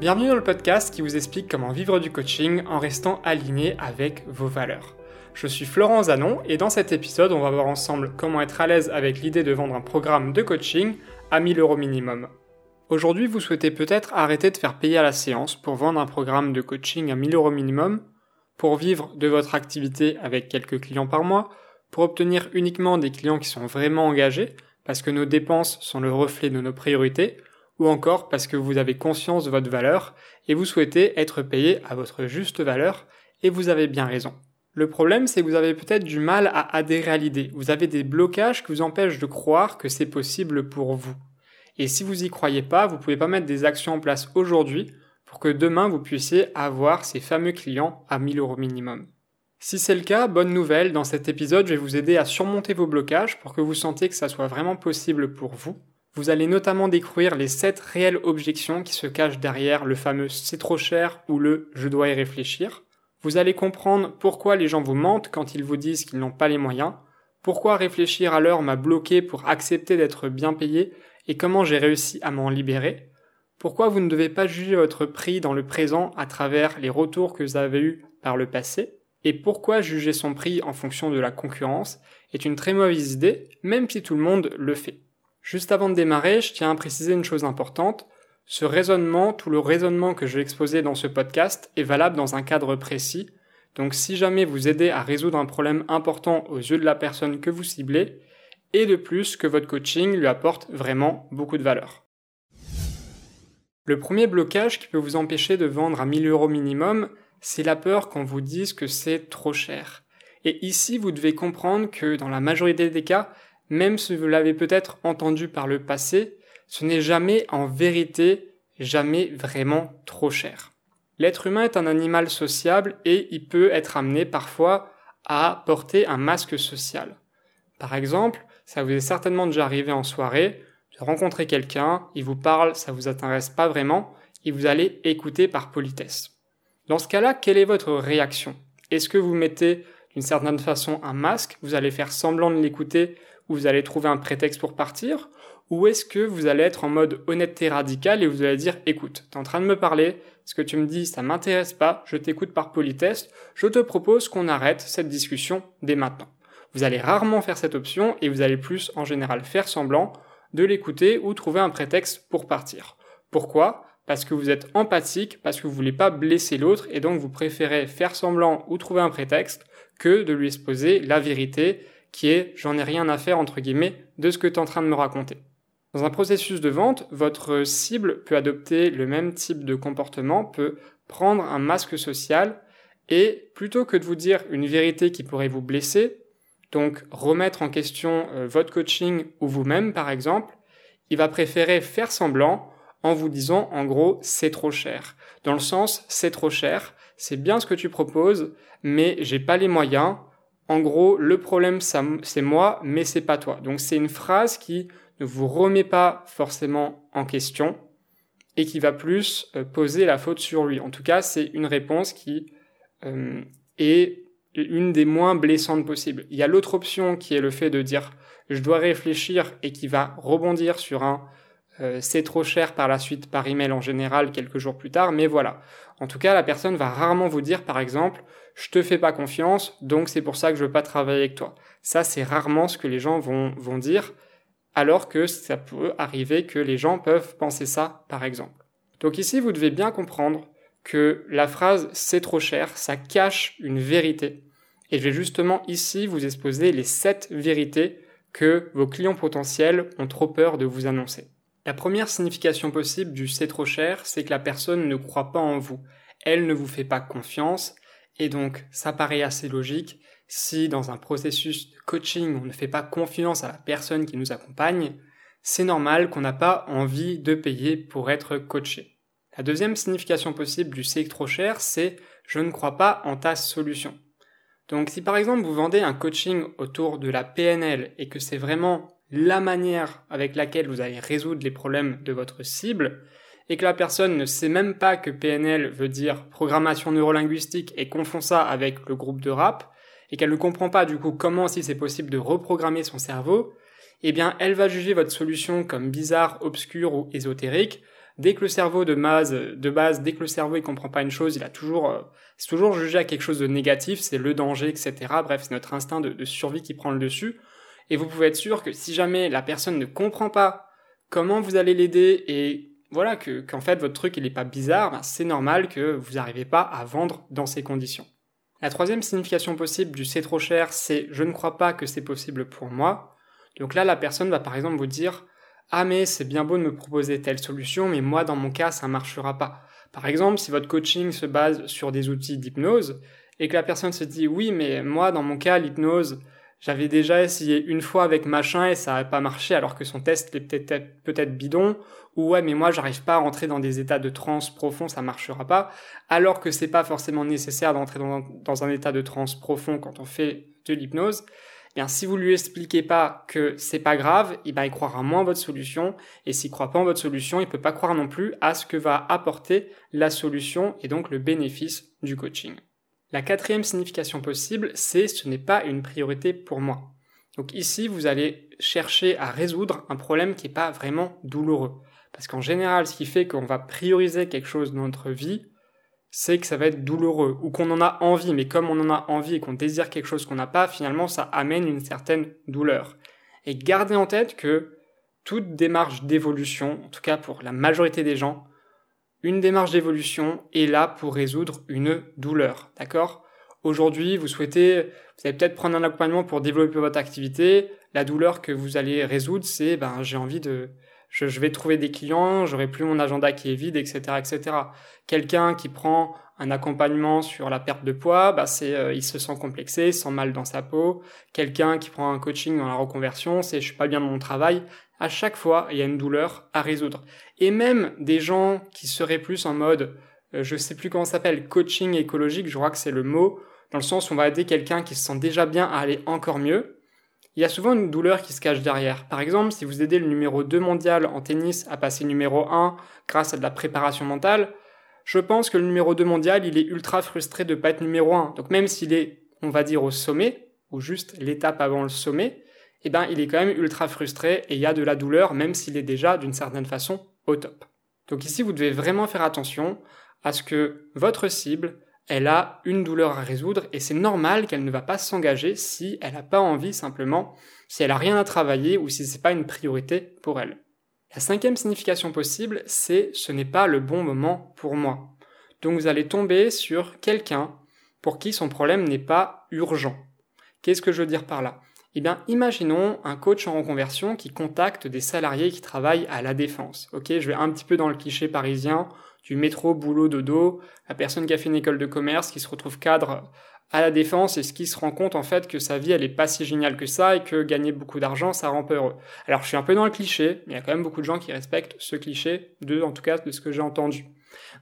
Bienvenue dans le podcast qui vous explique comment vivre du coaching en restant aligné avec vos valeurs. Je suis Florent Zanon et dans cet épisode, on va voir ensemble comment être à l'aise avec l'idée de vendre un programme de coaching à 1000 euros minimum. Aujourd'hui, vous souhaitez peut-être arrêter de faire payer à la séance pour vendre un programme de coaching à 1000 euros minimum, pour vivre de votre activité avec quelques clients par mois, pour obtenir uniquement des clients qui sont vraiment engagés, parce que nos dépenses sont le reflet de nos priorités, ou encore parce que vous avez conscience de votre valeur et vous souhaitez être payé à votre juste valeur, et vous avez bien raison. Le problème, c'est que vous avez peut-être du mal à adhérer à l'idée. Vous avez des blocages qui vous empêchent de croire que c'est possible pour vous. Et si vous y croyez pas, vous pouvez pas mettre des actions en place aujourd'hui pour que demain vous puissiez avoir ces fameux clients à 1000 euros minimum. Si c'est le cas, bonne nouvelle, dans cet épisode, je vais vous aider à surmonter vos blocages pour que vous sentiez que ça soit vraiment possible pour vous. Vous allez notamment découvrir les 7 réelles objections qui se cachent derrière le fameux c'est trop cher ou le je dois y réfléchir. Vous allez comprendre pourquoi les gens vous mentent quand ils vous disent qu'ils n'ont pas les moyens, pourquoi réfléchir à l'heure m'a bloqué pour accepter d'être bien payé et comment j'ai réussi à m'en libérer, pourquoi vous ne devez pas juger votre prix dans le présent à travers les retours que vous avez eus par le passé, et pourquoi juger son prix en fonction de la concurrence est une très mauvaise idée, même si tout le monde le fait. Juste avant de démarrer, je tiens à préciser une chose importante. Ce raisonnement, tout le raisonnement que je vais exposer dans ce podcast est valable dans un cadre précis. Donc si jamais vous aidez à résoudre un problème important aux yeux de la personne que vous ciblez, et de plus que votre coaching lui apporte vraiment beaucoup de valeur. Le premier blocage qui peut vous empêcher de vendre à 1000 euros minimum, c'est la peur qu'on vous dise que c'est trop cher. Et ici, vous devez comprendre que dans la majorité des cas, même si vous l'avez peut-être entendu par le passé, ce n'est jamais en vérité jamais vraiment trop cher. L'être humain est un animal sociable et il peut être amené parfois à porter un masque social. Par exemple, ça vous est certainement déjà arrivé en soirée de rencontrer quelqu'un, il vous parle, ça vous intéresse pas vraiment, et vous allez écouter par politesse. Dans ce cas-là, quelle est votre réaction? Est-ce que vous mettez d'une certaine façon un masque, vous allez faire semblant de l'écouter ou vous allez trouver un prétexte pour partir ou est-ce que vous allez être en mode honnêteté radicale et vous allez dire écoute, tu es en train de me parler, ce que tu me dis ça m'intéresse pas, je t'écoute par politesse, je te propose qu'on arrête cette discussion dès maintenant. Vous allez rarement faire cette option et vous allez plus en général faire semblant de l'écouter ou trouver un prétexte pour partir. Pourquoi? Parce que vous êtes empathique, parce que vous voulez pas blesser l'autre et donc vous préférez faire semblant ou trouver un prétexte que de lui exposer la vérité qui est j'en ai rien à faire entre guillemets de ce que tu es en train de me raconter. Dans un processus de vente, votre cible peut adopter le même type de comportement, peut prendre un masque social et plutôt que de vous dire une vérité qui pourrait vous blesser, donc remettre en question euh, votre coaching ou vous-même par exemple, il va préférer faire semblant en vous disant en gros c'est trop cher. Dans le sens c'est trop cher, c'est bien ce que tu proposes, mais j'ai pas les moyens. En gros, le problème c'est moi, mais c'est pas toi. Donc c'est une phrase qui ne vous remet pas forcément en question et qui va plus euh, poser la faute sur lui. En tout cas, c'est une réponse qui euh, est une des moins blessantes possibles. Il y a l'autre option qui est le fait de dire je dois réfléchir et qui va rebondir sur un euh, c'est trop cher par la suite par email en général quelques jours plus tard, mais voilà. En tout cas, la personne va rarement vous dire par exemple je te fais pas confiance, donc c'est pour ça que je veux pas travailler avec toi. Ça, c'est rarement ce que les gens vont, dire alors que ça peut arriver que les gens peuvent penser ça, par exemple. Donc ici, vous devez bien comprendre que la phrase c'est trop cher, ça cache une vérité. Et je vais justement ici vous exposer les 7 vérités que vos clients potentiels ont trop peur de vous annoncer. La première signification possible du c'est trop cher, c'est que la personne ne croit pas en vous. Elle ne vous fait pas confiance, et donc ça paraît assez logique, si dans un processus de coaching, on ne fait pas confiance à la personne qui nous accompagne, c'est normal qu'on n'a pas envie de payer pour être coaché. La deuxième signification possible du c'est trop cher, c'est je ne crois pas en ta solution. Donc si par exemple vous vendez un coaching autour de la PNL et que c'est vraiment la manière avec laquelle vous allez résoudre les problèmes de votre cible, et que la personne ne sait même pas que PNL veut dire programmation neurolinguistique et confond ça avec le groupe de rap, et qu'elle ne comprend pas du coup comment si c'est possible de reprogrammer son cerveau, eh bien elle va juger votre solution comme bizarre, obscure ou ésotérique, dès que le cerveau de base, de base, dès que le cerveau il comprend pas une chose, il a toujours, euh, c'est toujours jugé à quelque chose de négatif, c'est le danger, etc. Bref, c'est notre instinct de, de survie qui prend le dessus. Et vous pouvez être sûr que si jamais la personne ne comprend pas comment vous allez l'aider et voilà que qu'en fait votre truc il est pas bizarre, ben, c'est normal que vous n'arrivez pas à vendre dans ces conditions. La troisième signification possible du c'est trop cher, c'est je ne crois pas que c'est possible pour moi. Donc là la personne va par exemple vous dire ah mais c'est bien beau de me proposer telle solution, mais moi dans mon cas ça ne marchera pas. Par exemple, si votre coaching se base sur des outils d'hypnose et que la personne se dit oui mais moi dans mon cas l'hypnose j'avais déjà essayé une fois avec machin et ça n'avait pas marché alors que son test est peut-être peut-être bidon ou ouais mais moi j'arrive pas à rentrer dans des états de transe profond ça marchera pas alors que c'est pas forcément nécessaire d'entrer dans, un état de transe profond quand on fait de l'hypnose eh bien si vous lui expliquez pas que c'est pas grave eh ben il croira moins votre solution et s'il croit pas en votre solution il peut pas croire non plus à ce que va apporter la solution et donc le bénéfice du coaching la quatrième signification possible, c'est ce n'est pas une priorité pour moi. Donc ici, vous allez chercher à résoudre un problème qui n'est pas vraiment douloureux. Parce qu'en général, ce qui fait qu'on va prioriser quelque chose dans notre vie, c'est que ça va être douloureux, ou qu'on en a envie, mais comme on en a envie et qu'on désire quelque chose qu'on n'a pas, finalement, ça amène une certaine douleur. Et gardez en tête que toute démarche d'évolution, en tout cas pour la majorité des gens, une démarche d'évolution est là pour résoudre une douleur, d'accord? Aujourd'hui, vous souhaitez, vous allez peut-être prendre un accompagnement pour développer votre activité. La douleur que vous allez résoudre, c'est, ben, j'ai envie de, je, vais trouver des clients, j'aurai plus mon agenda qui est vide, etc., etc. Quelqu'un qui prend un accompagnement sur la perte de poids, bah c'est, euh, il se sent complexé, il se sent mal dans sa peau. Quelqu'un qui prend un coaching dans la reconversion, c'est je suis pas bien dans mon travail à chaque fois, il y a une douleur à résoudre. Et même des gens qui seraient plus en mode, euh, je sais plus comment ça s'appelle, coaching écologique, je crois que c'est le mot, dans le sens où on va aider quelqu'un qui se sent déjà bien à aller encore mieux, il y a souvent une douleur qui se cache derrière. Par exemple, si vous aidez le numéro 2 mondial en tennis à passer numéro 1 grâce à de la préparation mentale, je pense que le numéro 2 mondial, il est ultra frustré de pas être numéro 1. Donc même s'il est, on va dire, au sommet, ou juste l'étape avant le sommet, eh ben, il est quand même ultra frustré et il y a de la douleur, même s'il est déjà d'une certaine façon au top. Donc ici, vous devez vraiment faire attention à ce que votre cible, elle a une douleur à résoudre et c'est normal qu'elle ne va pas s'engager si elle n'a pas envie simplement, si elle a rien à travailler ou si c'est pas une priorité pour elle. La cinquième signification possible, c'est ce n'est pas le bon moment pour moi. Donc vous allez tomber sur quelqu'un pour qui son problème n'est pas urgent. Qu'est-ce que je veux dire par là? Eh bien, imaginons un coach en reconversion qui contacte des salariés qui travaillent à la défense. Ok, je vais un petit peu dans le cliché parisien du métro, boulot, dodo, la personne qui a fait une école de commerce, qui se retrouve cadre à la défense et ce qui se rend compte en fait que sa vie elle est pas si géniale que ça et que gagner beaucoup d'argent ça rend peu heureux. Alors je suis un peu dans le cliché, mais il y a quand même beaucoup de gens qui respectent ce cliché, de en tout cas de ce que j'ai entendu.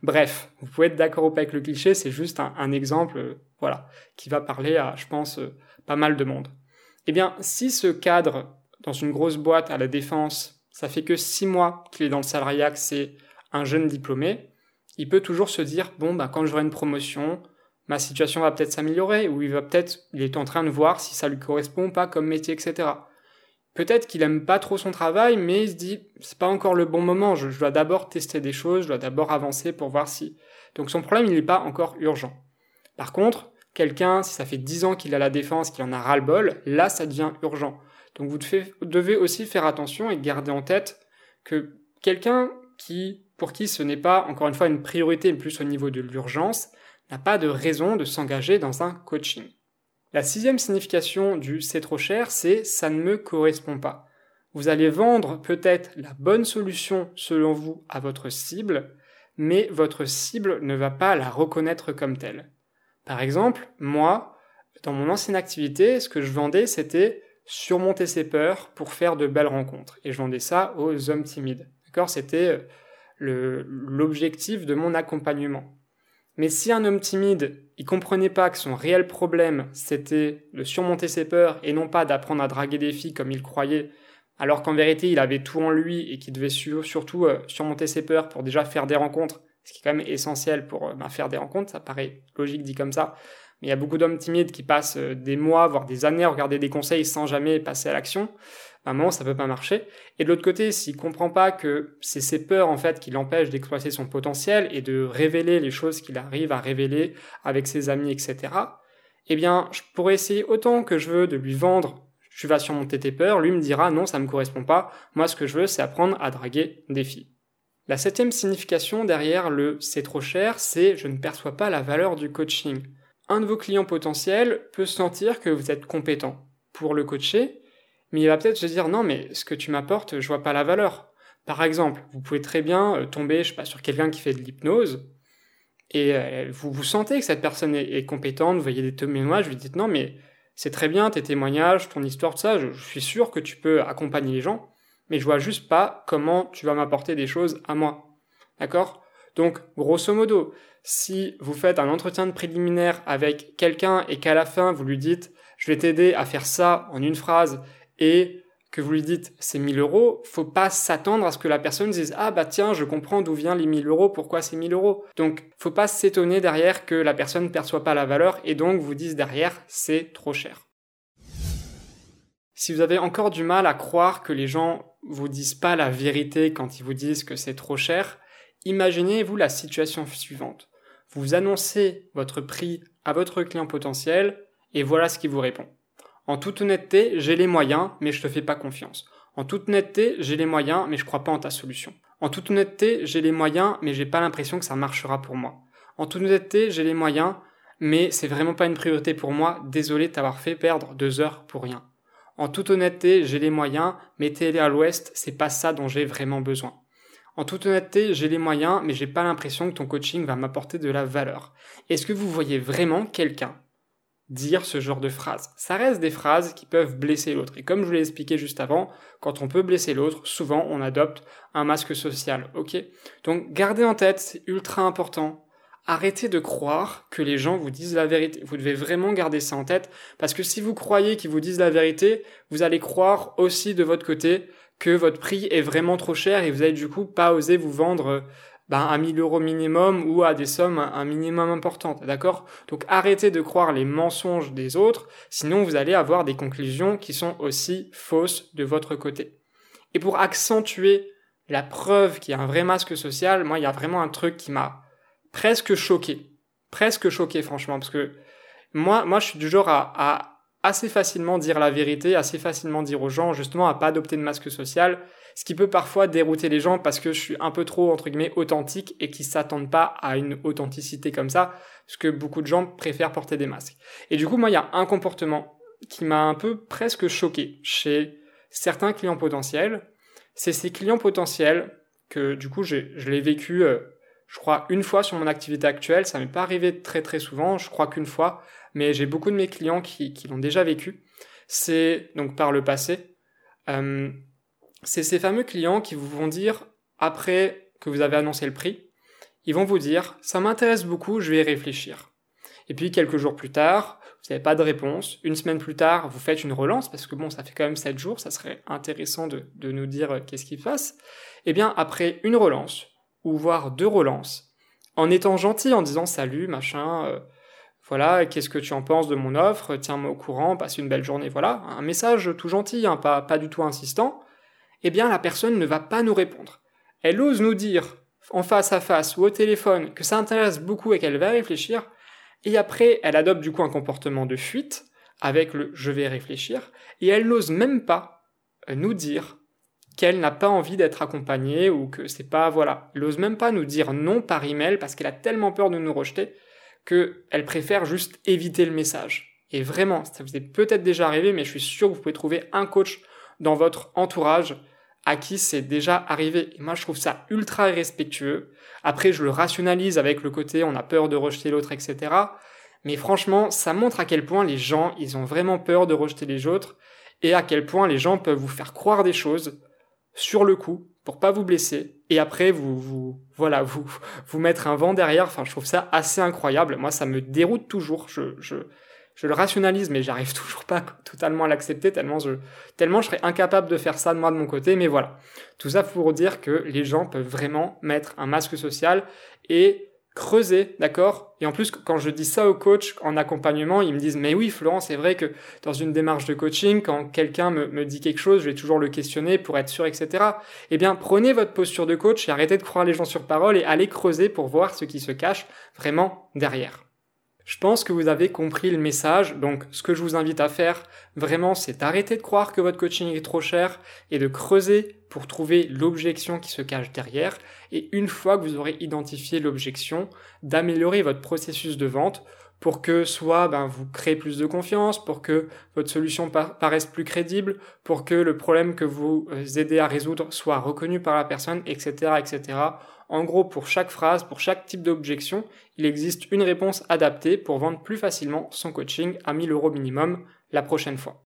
Bref, vous pouvez être d'accord ou pas avec le cliché, c'est juste un, exemple, euh, voilà, qui va parler à, je pense, euh, pas mal de monde. Eh bien, si ce cadre dans une grosse boîte à la défense, ça fait que six mois qu'il est dans le salariat, que c'est un jeune diplômé, il peut toujours se dire bon, ben, quand j'aurai une promotion, ma situation va peut-être s'améliorer, ou il va peut-être, il est en train de voir si ça lui correspond pas comme métier, etc. Peut-être qu'il aime pas trop son travail, mais il se dit c'est pas encore le bon moment, je, je dois d'abord tester des choses, je dois d'abord avancer pour voir si. Donc son problème il n'est pas encore urgent. Par contre, Quelqu'un, si ça fait 10 ans qu'il a la défense, qu'il en a ras-le-bol, là, ça devient urgent. Donc vous devez aussi faire attention et garder en tête que quelqu'un qui, pour qui ce n'est pas, encore une fois, une priorité, plus au niveau de l'urgence, n'a pas de raison de s'engager dans un coaching. La sixième signification du c'est trop cher, c'est ça ne me correspond pas. Vous allez vendre peut-être la bonne solution selon vous à votre cible, mais votre cible ne va pas la reconnaître comme telle. Par exemple, moi, dans mon ancienne activité, ce que je vendais, c'était surmonter ses peurs pour faire de belles rencontres. Et je vendais ça aux hommes timides. D'accord? C'était euh, l'objectif de mon accompagnement. Mais si un homme timide, il comprenait pas que son réel problème, c'était de surmonter ses peurs et non pas d'apprendre à draguer des filles comme il croyait, alors qu'en vérité, il avait tout en lui et qu'il devait surtout euh, surmonter ses peurs pour déjà faire des rencontres ce qui est quand même essentiel pour euh, ben, faire des rencontres, ça paraît logique dit comme ça. Mais il y a beaucoup d'hommes timides qui passent euh, des mois, voire des années à regarder des conseils sans jamais passer à l'action. À un moment ça peut pas marcher. Et de l'autre côté, s'il comprend pas que c'est ses peurs en fait qui l'empêchent d'exploiter son potentiel et de révéler les choses qu'il arrive à révéler avec ses amis, etc. Eh bien, je pourrais essayer autant que je veux de lui vendre tu vas surmonter tes peurs, lui me dira non, ça me correspond pas, moi ce que je veux c'est apprendre à draguer des filles. La septième signification derrière le c'est trop cher, c'est je ne perçois pas la valeur du coaching. Un de vos clients potentiels peut sentir que vous êtes compétent pour le coacher, mais il va peut-être se dire non mais ce que tu m'apportes, je vois pas la valeur. Par exemple, vous pouvez très bien euh, tomber, je sais pas, sur quelqu'un qui fait de l'hypnose, et euh, vous, vous sentez que cette personne est, compétente, vous voyez des témoignages, vous lui dites non mais c'est très bien tes témoignages, ton histoire, tout ça, je, suis sûr que tu peux accompagner les gens, mais je vois juste pas comment tu vas m'apporter des choses à moi. D'accord? Donc, grosso modo, si vous faites un entretien de préliminaire avec quelqu'un et qu'à la fin vous lui dites je vais t'aider à faire ça en une phrase et que vous lui dites c'est 1000 euros, faut pas s'attendre à ce que la personne dise ah bah tiens je comprends d'où vient les 1000 euros, pourquoi c'est 1000 euros? Donc faut pas s'étonner derrière que la personne ne perçoit pas la valeur et donc vous dise derrière c'est trop cher. Si vous avez encore du mal à croire que les gens vous disent pas la vérité quand ils vous disent que c'est trop cher, imaginez-vous la situation suivante. Vous annoncez votre prix à votre client potentiel et voilà ce qu'il vous répond. En toute honnêteté, j'ai les moyens, mais je te fais pas confiance. En toute honnêteté, j'ai les moyens, mais je crois pas en ta solution. En toute honnêteté, j'ai les moyens, mais j'ai pas l'impression que ça marchera pour moi. En toute honnêteté, j'ai les moyens, mais c'est vraiment pas une priorité pour moi. Désolé de t'avoir fait perdre deux heures pour rien. En toute honnêteté, j'ai les moyens, mais télé à l'ouest, c'est pas ça dont j'ai vraiment besoin. En toute honnêteté, j'ai les moyens, mais j'ai pas l'impression que ton coaching va m'apporter de la valeur. Est-ce que vous voyez vraiment quelqu'un dire ce genre de phrases. Ça reste des phrases qui peuvent blesser l'autre. Et comme je vous l'ai expliqué juste avant, quand on peut blesser l'autre, souvent on adopte un masque social. Ok? Donc gardez en tête, c'est ultra important. Arrêtez de croire que les gens vous disent la vérité. Vous devez vraiment garder ça en tête parce que si vous croyez qu'ils vous disent la vérité, vous allez croire aussi de votre côté que votre prix est vraiment trop cher et vous allez du coup pas oser vous vendre ben, à 1000 euros minimum ou à des sommes un minimum importantes, d'accord? Donc arrêtez de croire les mensonges des autres, sinon vous allez avoir des conclusions qui sont aussi fausses de votre côté. Et pour accentuer la preuve qu'il y a un vrai masque social, moi il y a vraiment un truc qui m'a presque choqué, presque choqué franchement, parce que moi, moi je suis du genre à, à assez facilement dire la vérité, assez facilement dire aux gens justement à pas adopter de masque social ce qui peut parfois dérouter les gens parce que je suis un peu trop entre guillemets authentique et qui s'attendent pas à une authenticité comme ça, parce que beaucoup de gens préfèrent porter des masques. Et du coup, moi, il y a un comportement qui m'a un peu presque choqué chez certains clients potentiels. C'est ces clients potentiels que du coup, je l'ai vécu, euh, je crois, une fois sur mon activité actuelle. Ça m'est pas arrivé très très souvent, je crois qu'une fois, mais j'ai beaucoup de mes clients qui, qui l'ont déjà vécu. C'est donc par le passé. Euh, c'est ces fameux clients qui vous vont dire, après que vous avez annoncé le prix, ils vont vous dire, ça m'intéresse beaucoup, je vais y réfléchir. Et puis quelques jours plus tard, vous n'avez pas de réponse. Une semaine plus tard, vous faites une relance, parce que bon, ça fait quand même 7 jours, ça serait intéressant de, nous dire euh, qu'est-ce qui se passe. Eh bien, après une relance, ou voire deux relances, en étant gentil, en disant salut, machin, euh, voilà, qu'est-ce que tu en penses de mon offre, tiens-moi au courant, passe une belle journée, voilà, un message tout gentil, hein, pas du tout insistant, eh bien la personne ne va pas nous répondre. Elle ose nous dire en face à face ou au téléphone que ça intéresse beaucoup et qu'elle va réfléchir, et après elle adopte du coup un comportement de fuite avec le je vais réfléchir, et elle n'ose même pas euh, nous dire qu'elle n'a pas envie d'être accompagnée ou que c'est pas voilà, elle n'ose même pas nous dire non par email parce qu'elle a tellement peur de nous rejeter qu'elle préfère juste éviter le message. Et vraiment, ça vous est peut-être déjà arrivé, mais je suis sûr que vous pouvez trouver un coach dans votre entourage à qui c'est déjà arrivé. Et moi, je trouve ça ultra irrespectueux. Après, je le rationalise avec le côté on a peur de rejeter l'autre, etc. Mais franchement, ça montre à quel point les gens, ils ont vraiment peur de rejeter les autres et à quel point les gens peuvent vous faire croire des choses sur le coup pour pas vous blesser et après vous vous voilà vous vous mettre un vent derrière enfin je trouve ça assez incroyable moi ça me déroute toujours je je le rationalise, mais j'arrive toujours pas totalement à l'accepter tellement je, tellement je serais incapable de faire ça de moi de mon côté. Mais voilà. Tout ça pour dire que les gens peuvent vraiment mettre un masque social et creusez, d'accord? Et en plus, quand je dis ça aux coachs en accompagnement, ils me disent, mais oui, Florent, c'est vrai que dans une démarche de coaching, quand quelqu'un me, me dit quelque chose, je vais toujours le questionner pour être sûr, etc. Eh bien, prenez votre posture de coach et arrêtez de croire les gens sur parole et allez creuser pour voir ce qui se cache vraiment derrière. Je pense que vous avez compris le message, donc ce que je vous invite à faire vraiment c'est d'arrêter de croire que votre coaching est trop cher et de creuser pour trouver l'objection qui se cache derrière. Et une fois que vous aurez identifié l'objection, d'améliorer votre processus de vente pour que soit ben, vous créez plus de confiance, pour que votre solution paraisse plus crédible, pour que le problème que vous euh, aidez à résoudre soit reconnu par la personne, etc., etc. En gros, pour chaque phrase, pour chaque type d'objection, il existe une réponse adaptée pour vendre plus facilement son coaching à 1000 euros minimum la prochaine fois.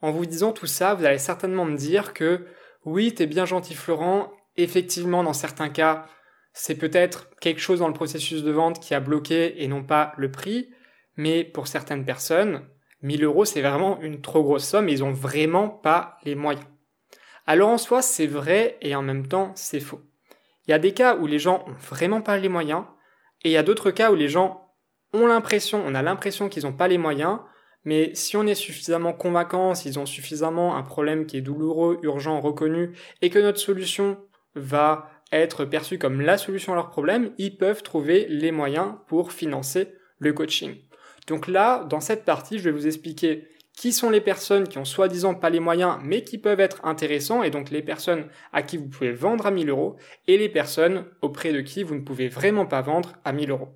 En vous disant tout ça, vous allez certainement me dire que oui, t'es bien gentil Florent, effectivement dans certains cas, c'est peut-être quelque chose dans le processus de vente qui a bloqué et non pas le prix, mais pour certaines personnes, 1000 euros c'est vraiment une trop grosse somme et ils ont vraiment pas les moyens. Alors en soi, c'est vrai et en même temps, c'est faux. Il y a des cas où les gens ont vraiment pas les moyens et il y a d'autres cas où les gens ont l'impression, on a l'impression qu'ils n'ont pas les moyens, mais si on est suffisamment convaincant, s'ils ont suffisamment un problème qui est douloureux, urgent, reconnu, et que notre solution va être perçue comme la solution à leur problème, ils peuvent trouver les moyens pour financer le coaching. Donc là, dans cette partie, je vais vous expliquer qui sont les personnes qui ont soi-disant pas les moyens mais qui peuvent être intéressants et donc les personnes à qui vous pouvez vendre à 1000 euros et les personnes auprès de qui vous ne pouvez vraiment pas vendre à 1000 euros.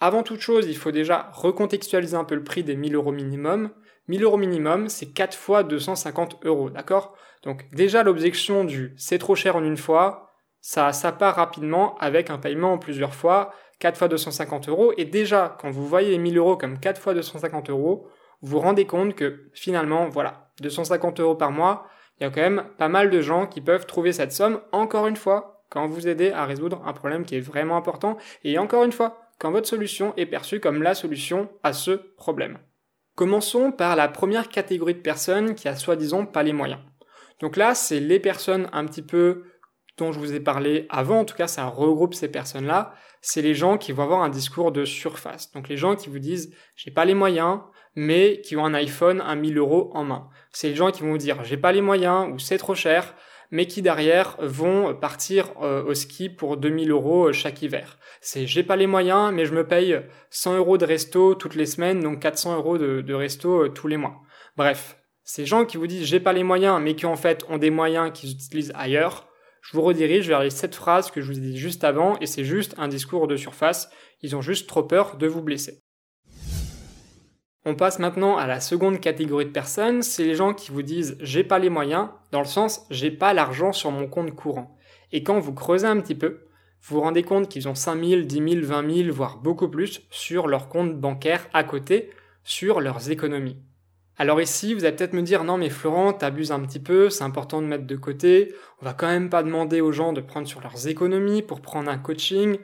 Avant toute chose, il faut déjà recontextualiser un peu le prix des 1000 euros minimum. 1000 euros minimum, c'est 4 fois 250 euros, d'accord? Donc déjà l'objection du c'est trop cher en une fois, ça, ça part rapidement avec un paiement en plusieurs fois, 4 fois 250 euros. Et déjà, quand vous voyez 1000 euros comme 4 fois 250 euros, vous vous rendez compte que finalement, voilà, 250 euros par mois, il y a quand même pas mal de gens qui peuvent trouver cette somme, encore une fois, quand vous aidez à résoudre un problème qui est vraiment important, et encore une fois, quand votre solution est perçue comme la solution à ce problème. Commençons par la première catégorie de personnes qui a soi-disant pas les moyens. Donc là, c'est les personnes un petit peu dont je vous ai parlé avant, en tout cas ça regroupe ces personnes-là, c'est les gens qui vont avoir un discours de surface. Donc les gens qui vous disent j'ai pas les moyens, mais qui ont un iPhone à 1000 euros en main. C'est les gens qui vont vous dire j'ai pas les moyens ou c'est trop cher, mais qui derrière vont partir euh, au ski pour 2000 euros euh, chaque hiver. C'est j'ai pas les moyens, mais je me paye 100 euros de resto toutes les semaines, donc 400 euros de, resto euh, tous les mois. Bref, ces gens qui vous disent j'ai pas les moyens, mais qui en fait ont des moyens qu'ils utilisent ailleurs, je vous redirige vers les 7 phrases que je vous ai dit juste avant, et c'est juste un discours de surface, ils ont juste trop peur de vous blesser. On passe maintenant à la seconde catégorie de personnes, c'est les gens qui vous disent j'ai pas les moyens, dans le sens j'ai pas l'argent sur mon compte courant. Et quand vous creusez un petit peu, vous vous rendez compte qu'ils ont 5 000, 10 000, 20 000, voire beaucoup plus sur leur compte bancaire à côté, sur leurs économies. Alors ici, vous allez peut-être me dire non mais Florent, t'abuses un petit peu, c'est important de mettre de côté, on va quand même pas demander aux gens de prendre sur leurs économies pour prendre un coaching.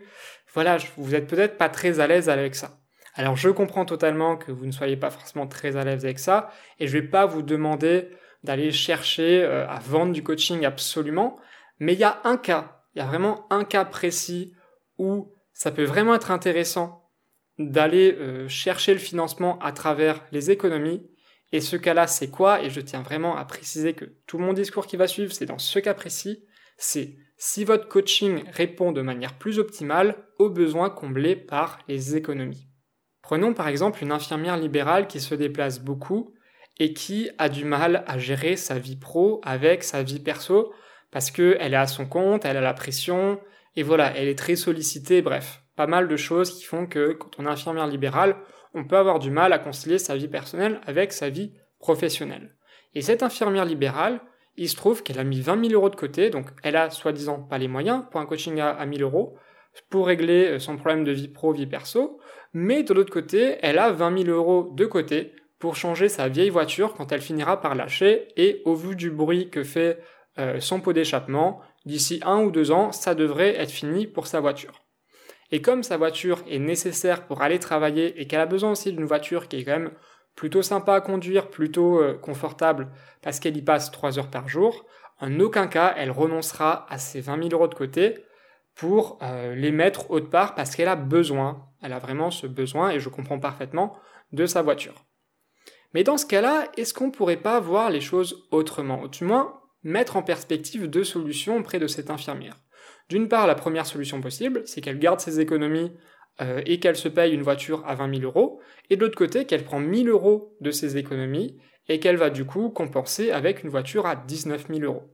Voilà, vous êtes peut-être pas très à l'aise avec ça. Alors je comprends totalement que vous ne soyez pas forcément très à l'aise avec ça et je vais pas vous demander d'aller chercher euh, à vendre du coaching absolument, mais il y a un cas, il y a vraiment un cas précis où ça peut vraiment être intéressant d'aller euh, chercher le financement à travers les économies. Et ce cas-là, c'est quoi? Et je tiens vraiment à préciser que tout mon discours qui va suivre, c'est dans ce cas précis, c'est si votre coaching répond de manière plus optimale aux besoins comblés par les économies. Prenons par exemple une infirmière libérale qui se déplace beaucoup et qui a du mal à gérer sa vie pro avec sa vie perso parce qu'elle est à son compte, elle a la pression et voilà, elle est très sollicitée, bref, pas mal de choses qui font que quand on est infirmière libérale, on peut avoir du mal à concilier sa vie personnelle avec sa vie professionnelle. Et cette infirmière libérale, il se trouve qu'elle a mis 20 000 euros de côté, donc elle a soi-disant pas les moyens pour un coaching à, à 1000 euros, pour régler euh, son problème de vie pro, vie perso, mais de l'autre côté, elle a 20 000 euros de côté pour changer sa vieille voiture quand elle finira par lâcher, et au vu du bruit que fait euh, son pot d'échappement, d'ici un ou deux ans, ça devrait être fini pour sa voiture. Et comme sa voiture est nécessaire pour aller travailler et qu'elle a besoin aussi d'une voiture qui est quand même plutôt sympa à conduire, plutôt euh, confortable, parce qu'elle y passe 3 heures par jour, en aucun cas elle renoncera à ses 20 000 euros de côté pour euh, les mettre autre part parce qu'elle a besoin, elle a vraiment ce besoin, et je comprends parfaitement, de sa voiture. Mais dans ce cas-là, est-ce qu'on pourrait pas voir les choses autrement Ou du moins, mettre en perspective deux solutions auprès de cette infirmière? D'une part, la première solution possible, c'est qu'elle garde ses économies euh, et qu'elle se paye une voiture à 20 000 euros, et de l'autre côté, qu'elle prend 1000 euros de ses économies et qu'elle va du coup compenser avec une voiture à 19 000 euros.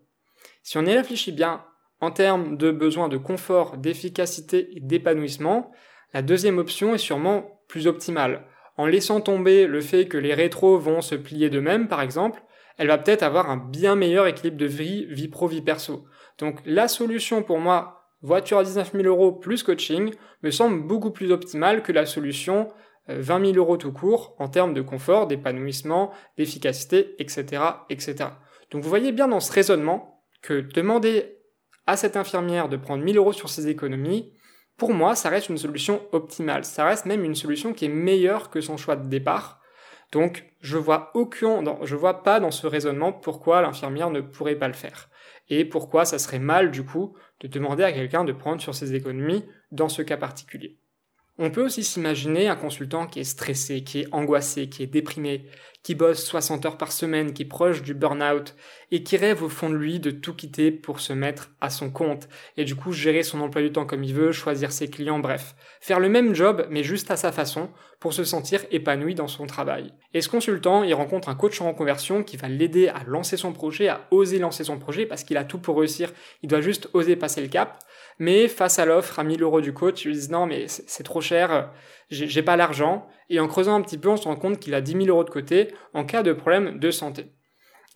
Si on y réfléchit bien en termes de besoin de confort, d'efficacité et d'épanouissement, la deuxième option est sûrement plus optimale. En laissant tomber le fait que les rétros vont se plier d'eux-mêmes, par exemple, elle va peut-être avoir un bien meilleur équilibre de vie, vie pro, vie perso. Donc la solution pour moi, voiture à 19 000 euros plus coaching, me semble beaucoup plus optimale que la solution 20 euh, 000 euros tout court en termes de confort, d'épanouissement, d'efficacité, etc., etc. Donc vous voyez bien dans ce raisonnement que demander à cette infirmière de prendre 1000 euros sur ses économies, pour moi, ça reste une solution optimale. Ça reste même une solution qui est meilleure que son choix de départ. Donc, je vois aucun, je vois pas dans ce raisonnement pourquoi l'infirmière ne pourrait pas le faire. Et pourquoi ça serait mal, du coup, de demander à quelqu'un de prendre sur ses économies dans ce cas particulier? On peut aussi s'imaginer un consultant qui est stressé, qui est angoissé, qui est déprimé, qui bosse 60 heures par semaine, qui est proche du burn-out et qui rêve au fond de lui de tout quitter pour se mettre à son compte et du coup gérer son emploi du temps comme il veut, choisir ses clients, bref, faire le même job mais juste à sa façon pour se sentir épanoui dans son travail. Et ce consultant, il rencontre un coach en reconversion qui va l'aider à lancer son projet, à oser lancer son projet parce qu'il a tout pour réussir, il doit juste oser passer le cap mais face à l'offre à 1000 euros du coach, ils disent non, mais c'est trop cher, j'ai pas l'argent. Et en creusant un petit peu, on se rend compte qu'il a 10 000 euros de côté en cas de problème de santé.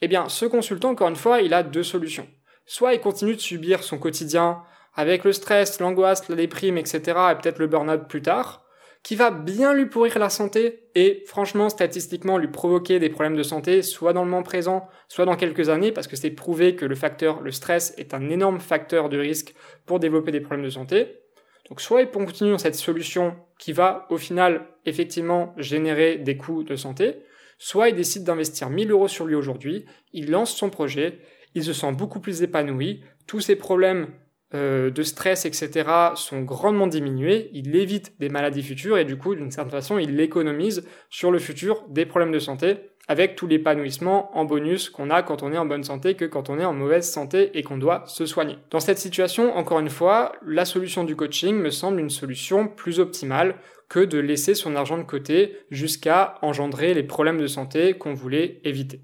Eh bien, ce consultant, encore une fois, il a deux solutions. Soit il continue de subir son quotidien avec le stress, l'angoisse, la déprime, etc., et peut-être le burn-out plus tard, qui va bien lui pourrir la santé et franchement statistiquement lui provoquer des problèmes de santé soit dans le moment présent, soit dans quelques années parce que c'est prouvé que le facteur le stress est un énorme facteur de risque pour développer des problèmes de santé. Donc soit il peut continuer dans cette solution qui va au final effectivement générer des coûts de santé, soit il décide d'investir 1000 euros sur lui aujourd'hui, il lance son projet, il se sent beaucoup plus épanoui, tous ses problèmes euh, de stress, etc., sont grandement diminués, il évite des maladies futures et du coup, d'une certaine façon, il économise sur le futur des problèmes de santé avec tout l'épanouissement en bonus qu'on a quand on est en bonne santé que quand on est en mauvaise santé et qu'on doit se soigner. Dans cette situation, encore une fois, la solution du coaching me semble une solution plus optimale que de laisser son argent de côté jusqu'à engendrer les problèmes de santé qu'on voulait éviter.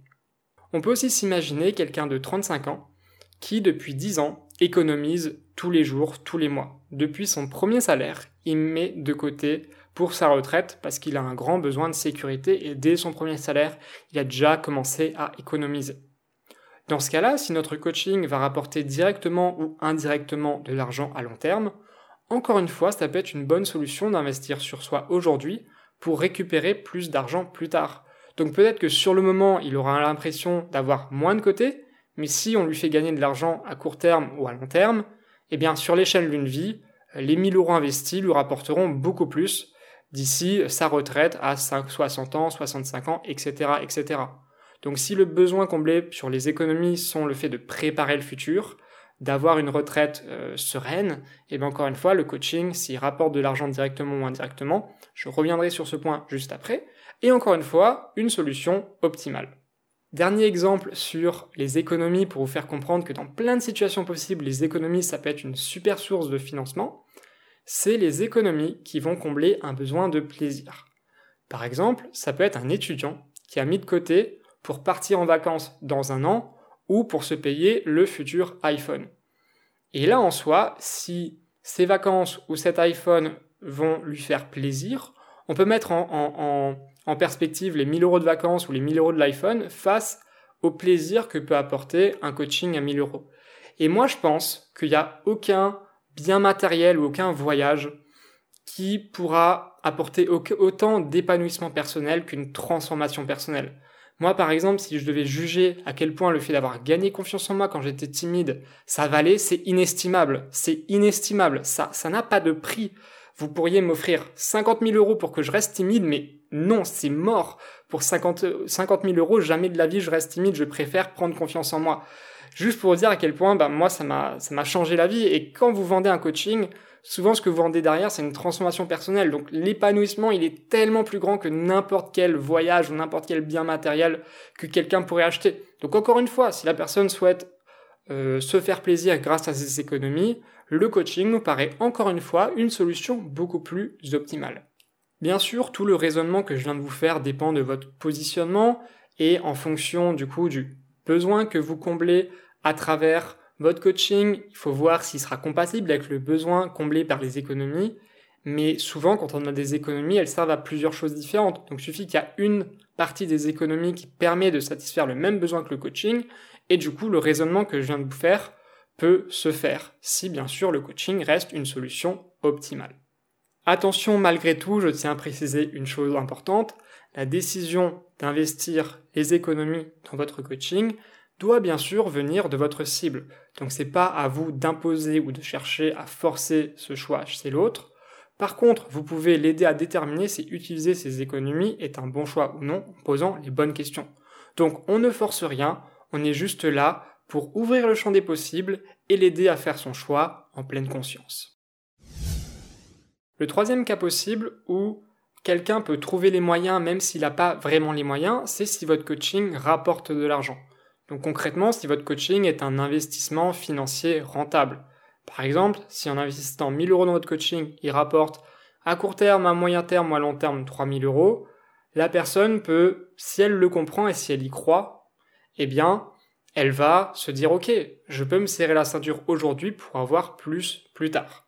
On peut aussi s'imaginer quelqu'un de 35 ans qui, depuis 10 ans, économise tous les jours, tous les mois. Depuis son premier salaire, il met de côté pour sa retraite parce qu'il a un grand besoin de sécurité et dès son premier salaire, il a déjà commencé à économiser. Dans ce cas-là, si notre coaching va rapporter directement ou indirectement de l'argent à long terme, encore une fois, ça peut être une bonne solution d'investir sur soi aujourd'hui pour récupérer plus d'argent plus tard. Donc peut-être que sur le moment, il aura l'impression d'avoir moins de côté, mais si on lui fait gagner de l'argent à court terme ou à long terme, eh bien, sur l'échelle d'une vie, les 1000 euros investis lui rapporteront beaucoup plus d'ici sa retraite à 60 ans, 65 ans, etc., etc. Donc, si le besoin comblé sur les économies sont le fait de préparer le futur, d'avoir une retraite euh, sereine, et eh bien encore une fois, le coaching, s'il rapporte de l'argent directement ou indirectement, je reviendrai sur ce point juste après, et encore une fois, une solution optimale. Dernier exemple sur les économies pour vous faire comprendre que dans plein de situations possibles, les économies, ça peut être une super source de financement, c'est les économies qui vont combler un besoin de plaisir. Par exemple, ça peut être un étudiant qui a mis de côté pour partir en vacances dans un an ou pour se payer le futur iPhone. Et là en soi, si ces vacances ou cet iPhone vont lui faire plaisir, on peut mettre en, perspective les 1000 euros de vacances ou les 1000 euros de l'iPhone face au plaisir que peut apporter un coaching à 1000 euros. Et moi, je pense qu'il n'y a aucun bien matériel ou aucun voyage qui pourra apporter autant d'épanouissement personnel qu'une transformation personnelle. Moi, par exemple, si je devais juger à quel point le fait d'avoir gagné confiance en moi quand j'étais timide, ça valait, c'est inestimable. C'est inestimable. Ça, ça n'a pas de prix. Vous pourriez m'offrir 50 000 euros pour que je reste timide, mais non, c'est mort. Pour 50, 50 000 euros, jamais de la vie je reste timide, je préfère prendre confiance en moi. Juste pour vous dire à quel point, bah, moi, ça m'a, changé la vie. Et quand vous vendez un coaching, souvent ce que vous vendez derrière, c'est une transformation personnelle. Donc l'épanouissement, il est tellement plus grand que n'importe quel voyage ou n'importe quel bien matériel que quelqu'un pourrait acheter. Donc encore une fois, si la personne souhaite euh, se faire plaisir grâce à ses économies, le coaching nous paraît encore une fois une solution beaucoup plus optimale. Bien sûr, tout le raisonnement que je viens de vous faire dépend de votre positionnement et en fonction du coup du besoin que vous comblez à travers votre coaching, il faut voir s'il sera compatible avec le besoin comblé par les économies. Mais souvent, quand on a des économies, elles servent à plusieurs choses différentes. Donc, il suffit qu'il y a une partie des économies qui permet de satisfaire le même besoin que le coaching. Et du coup, le raisonnement que je viens de vous faire peut se faire, si bien sûr le coaching reste une solution optimale. Attention, malgré tout, je tiens à préciser une chose importante. La décision d'investir les économies dans votre coaching doit bien sûr venir de votre cible. Donc c'est pas à vous d'imposer ou de chercher à forcer ce choix chez l'autre. Par contre, vous pouvez l'aider à déterminer si utiliser ces économies est un bon choix ou non en posant les bonnes questions. Donc on ne force rien, on est juste là pour ouvrir le champ des possibles et l'aider à faire son choix en pleine conscience. Le troisième cas possible où quelqu'un peut trouver les moyens même s'il n'a pas vraiment les moyens, c'est si votre coaching rapporte de l'argent. Donc concrètement, si votre coaching est un investissement financier rentable. Par exemple, si en investissant 1000 euros dans votre coaching, il rapporte à court terme, à moyen terme ou à long terme 3000 euros, la personne peut, si elle le comprend et si elle y croit, eh bien, elle va se dire, OK, je peux me serrer la ceinture aujourd'hui pour avoir plus plus tard.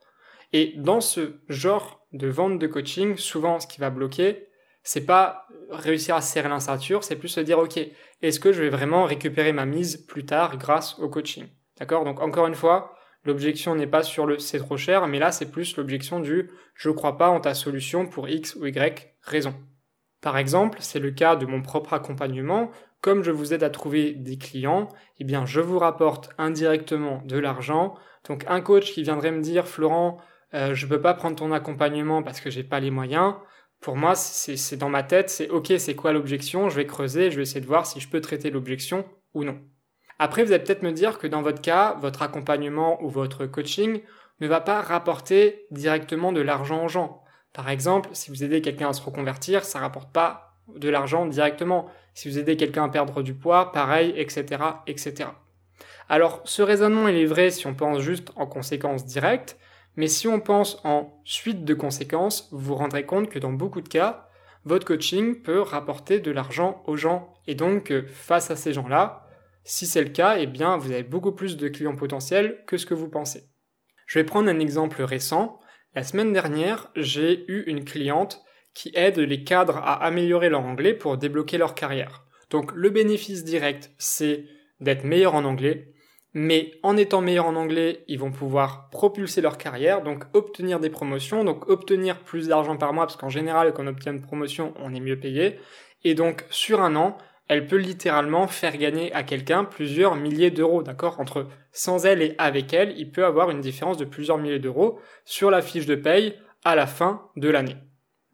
Et dans ce genre de vente de coaching, souvent, ce qui va bloquer, c'est pas réussir à serrer la c'est plus se dire, OK, est-ce que je vais vraiment récupérer ma mise plus tard grâce au coaching? D'accord? Donc encore une fois, l'objection n'est pas sur le c'est trop cher, mais là c'est plus l'objection du je crois pas en ta solution pour X ou Y raison. Par exemple, c'est le cas de mon propre accompagnement. Comme je vous aide à trouver des clients, eh bien, je vous rapporte indirectement de l'argent. Donc, un coach qui viendrait me dire, Florent, euh, je peux pas prendre ton accompagnement parce que j'ai pas les moyens pour moi, c'est dans ma tête, c'est ok, c'est quoi l'objection? Je vais creuser, je vais essayer de voir si je peux traiter l'objection ou non. Après, vous allez peut-être me dire que dans votre cas, votre accompagnement ou votre coaching ne va pas rapporter directement de l'argent aux gens. Par exemple, si vous aidez quelqu'un à se reconvertir, ça rapporte pas de l'argent directement. Si vous aidez quelqu'un à perdre du poids, pareil, etc., etc. Alors, ce raisonnement, il est vrai si on pense juste en conséquences directes, mais si on pense en suite de conséquences, vous vous rendrez compte que dans beaucoup de cas, votre coaching peut rapporter de l'argent aux gens. Et donc, euh, face à ces gens-là, si c'est le cas, eh bien, vous avez beaucoup plus de clients potentiels que ce que vous pensez. Je vais prendre un exemple récent. La semaine dernière, j'ai eu une cliente qui aide les cadres à améliorer leur anglais pour débloquer leur carrière. Donc, le bénéfice direct, c'est d'être meilleur en anglais, mais en étant meilleurs en anglais, ils vont pouvoir propulser leur carrière, donc obtenir des promotions, donc obtenir plus d'argent par mois, parce qu'en général, quand on obtient une promotion, on est mieux payé. Et donc, sur un an, elle peut littéralement faire gagner à quelqu'un plusieurs milliers d'euros, d'accord? Entre sans elle et avec elle, il peut avoir une différence de plusieurs milliers d'euros sur la fiche de paye à la fin de l'année.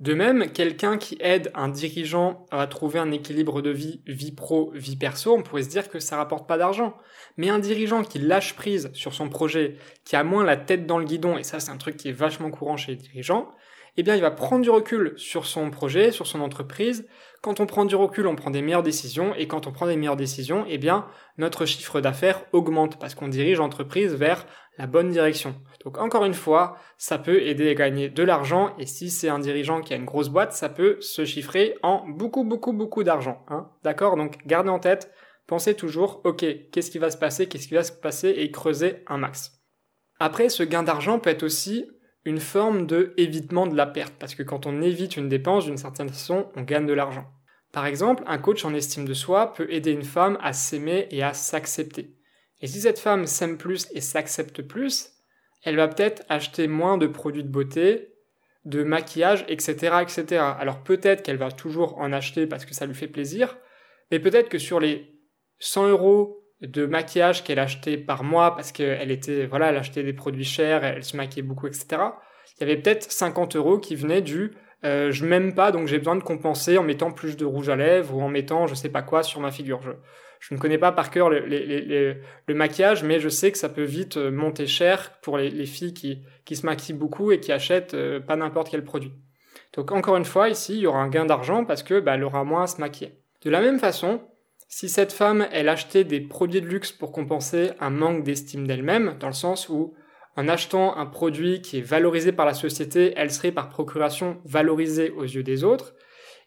De même, quelqu'un qui aide un dirigeant à trouver un équilibre de vie, vie pro, vie perso, on pourrait se dire que ça rapporte pas d'argent. Mais un dirigeant qui lâche prise sur son projet, qui a moins la tête dans le guidon, et ça c'est un truc qui est vachement courant chez les dirigeants, eh bien il va prendre du recul sur son projet, sur son entreprise. Quand on prend du recul, on prend des meilleures décisions, et quand on prend des meilleures décisions, eh bien notre chiffre d'affaires augmente parce qu'on dirige l'entreprise vers la bonne direction. Donc encore une fois, ça peut aider à gagner de l'argent et si c'est un dirigeant qui a une grosse boîte, ça peut se chiffrer en beaucoup beaucoup beaucoup d'argent. Hein D'accord? Donc gardez en tête, pensez toujours, ok, qu'est-ce qui va se passer, qu'est-ce qui va se passer et creusez un max. Après, ce gain d'argent peut être aussi une forme de évitement de la perte parce que quand on évite une dépense d'une certaine façon, on gagne de l'argent. Par exemple, un coach en estime de soi peut aider une femme à s'aimer et à s'accepter. Et si cette femme s'aime plus et s'accepte plus, elle va peut-être acheter moins de produits de beauté, de maquillage, etc., etc. Alors peut-être qu'elle va toujours en acheter parce que ça lui fait plaisir, mais peut-être que sur les 100 euros de maquillage qu'elle achetait par mois parce qu'elle était, voilà, elle achetait des produits chers, elle se maquillait beaucoup, etc. Il y avait peut-être 50 euros qui venaient du euh, je m'aime pas donc j'ai besoin de compenser en mettant plus de rouge à lèvres ou en mettant je sais pas quoi sur ma figure. Je, je ne connais pas par cœur le, maquillage, mais je sais que ça peut vite euh, monter cher pour les, filles qui, qui, se maquillent beaucoup et qui achètent euh, pas n'importe quel produit. Donc encore une fois, ici, il y aura un gain d'argent parce que bah, elle aura moins à se maquiller. De la même façon, si cette femme, elle achetait des produits de luxe pour compenser un manque d'estime d'elle-même, dans le sens où en achetant un produit qui est valorisé par la société, elle serait par procuration valorisée aux yeux des autres,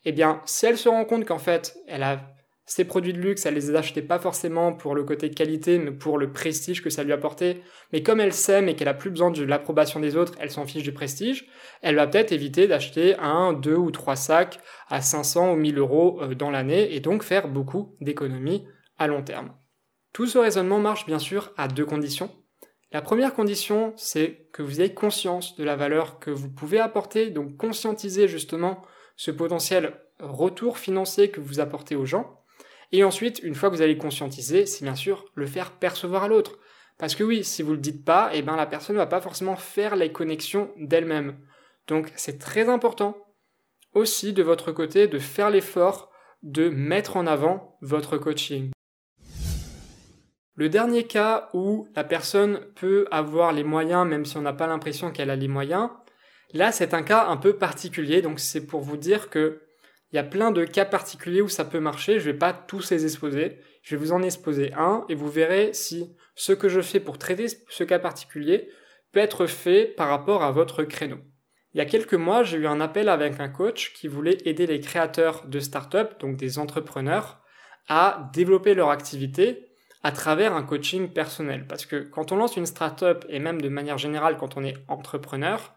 eh bien, si elle se rend compte qu'en fait, elle a ces produits de luxe, elle les achetait pas forcément pour le côté qualité, mais pour le prestige que ça lui apportait. Mais comme elle s'aime et qu'elle a plus besoin de l'approbation des autres, elle s'en fiche du prestige, elle va peut-être éviter d'acheter un, deux ou trois sacs à 500 ou 1000 euros euh, dans l'année et donc faire beaucoup d'économies à long terme. Tout ce raisonnement marche bien sûr à deux conditions. La première condition, c'est que vous ayez conscience de la valeur que vous pouvez apporter, donc conscientiser justement ce potentiel retour financier que vous apportez aux gens. Et ensuite, une fois que vous allez conscientiser, c'est bien sûr le faire percevoir à l'autre. Parce que oui, si vous le dites pas, eh ben la personne ne va pas forcément faire les connexions d'elle-même. Donc c'est très important aussi de votre côté de faire l'effort de mettre en avant votre coaching. Le dernier cas où la personne peut avoir les moyens, même si on n'a pas l'impression qu'elle a les moyens, là c'est un cas un peu particulier, donc c'est pour vous dire que il y a plein de cas particuliers où ça peut marcher. Je vais pas tous les exposer. Je vais vous en exposer un et vous verrez si ce que je fais pour traiter ce cas particulier peut être fait par rapport à votre créneau. Il y a quelques mois, j'ai eu un appel avec un coach qui voulait aider les créateurs de start-up, donc des entrepreneurs, à développer leur activité à travers un coaching personnel. Parce que quand on lance une start-up et même de manière générale quand on est entrepreneur,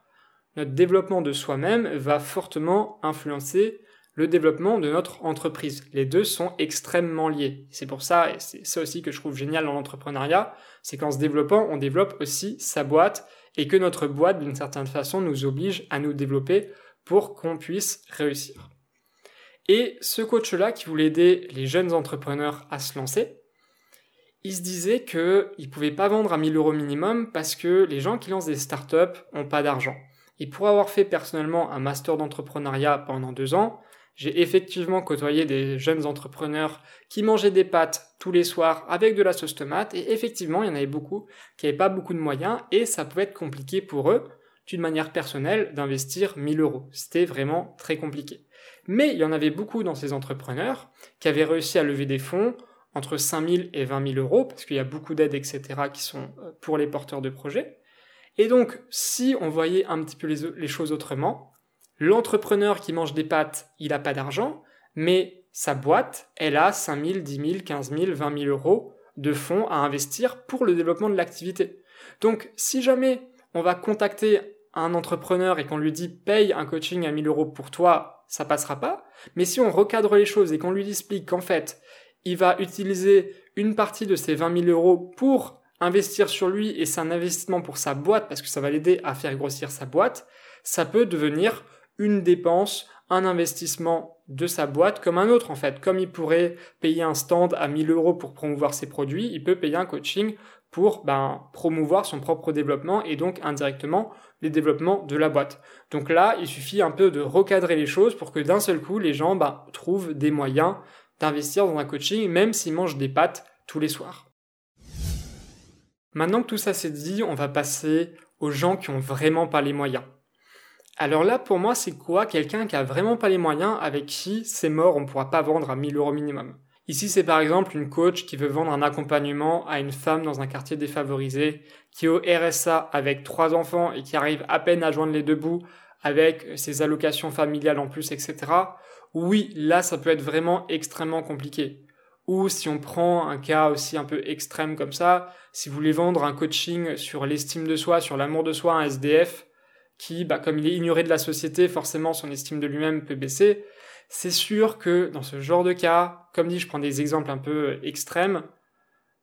notre développement de soi-même va fortement influencer le développement de notre entreprise. Les deux sont extrêmement liés. C'est pour ça, et c'est ça aussi que je trouve génial dans l'entrepreneuriat, c'est qu'en se développant, on développe aussi sa boîte et que notre boîte, d'une certaine façon, nous oblige à nous développer pour qu'on puisse réussir. Et ce coach-là qui voulait aider les jeunes entrepreneurs à se lancer, il se disait qu'il ne pouvait pas vendre à 1000 euros minimum parce que les gens qui lancent des startups n'ont pas d'argent. Et pour avoir fait personnellement un master d'entrepreneuriat pendant deux ans, j'ai effectivement côtoyé des jeunes entrepreneurs qui mangeaient des pâtes tous les soirs avec de la sauce tomate et effectivement il y en avait beaucoup qui n'avaient pas beaucoup de moyens et ça pouvait être compliqué pour eux d'une manière personnelle d'investir 1000 euros. C'était vraiment très compliqué. Mais il y en avait beaucoup dans ces entrepreneurs qui avaient réussi à lever des fonds entre 5000 et 20 000 euros parce qu'il y a beaucoup d'aides etc qui sont euh, pour les porteurs de projets. Et donc si on voyait un petit peu les choses autrement, L'entrepreneur qui mange des pâtes, il n'a pas d'argent, mais sa boîte, elle a 5 000, 10 000, 15 000, 20 000 euros de fonds à investir pour le développement de l'activité. Donc, si jamais on va contacter un entrepreneur et qu'on lui dit paye un coaching à 1000 euros pour toi, ça passera pas. Mais si on recadre les choses et qu'on lui explique qu'en fait, il va utiliser une partie de ces 20 000 euros pour investir sur lui et c'est un investissement pour sa boîte parce que ça va l'aider à faire grossir sa boîte, ça peut devenir une dépense, un investissement de sa boîte comme un autre en fait. Comme il pourrait payer un stand à 1000 euros pour promouvoir ses produits, il peut payer un coaching pour ben, promouvoir son propre développement et donc indirectement les développements de la boîte. Donc là, il suffit un peu de recadrer les choses pour que d'un seul coup, les gens ben, trouvent des moyens d'investir dans un coaching, même s'ils mangent des pâtes tous les soirs. Maintenant que tout ça s'est dit, on va passer aux gens qui ont vraiment pas les moyens. Alors là, pour moi, c'est quoi quelqu'un qui a vraiment pas les moyens, avec qui c'est mort, on ne pourra pas vendre à 1000 euros minimum. Ici, c'est par exemple une coach qui veut vendre un accompagnement à une femme dans un quartier défavorisé, qui est au RSA avec trois enfants et qui arrive à peine à joindre les deux bouts avec ses allocations familiales en plus, etc. Oui, là, ça peut être vraiment extrêmement compliqué. Ou si on prend un cas aussi un peu extrême comme ça, si vous voulez vendre un coaching sur l'estime de soi, sur l'amour de soi, un SDF, qui, bah, comme il est ignoré de la société, forcément son estime de lui-même peut baisser. C'est sûr que dans ce genre de cas, comme dit, je prends des exemples un peu extrêmes,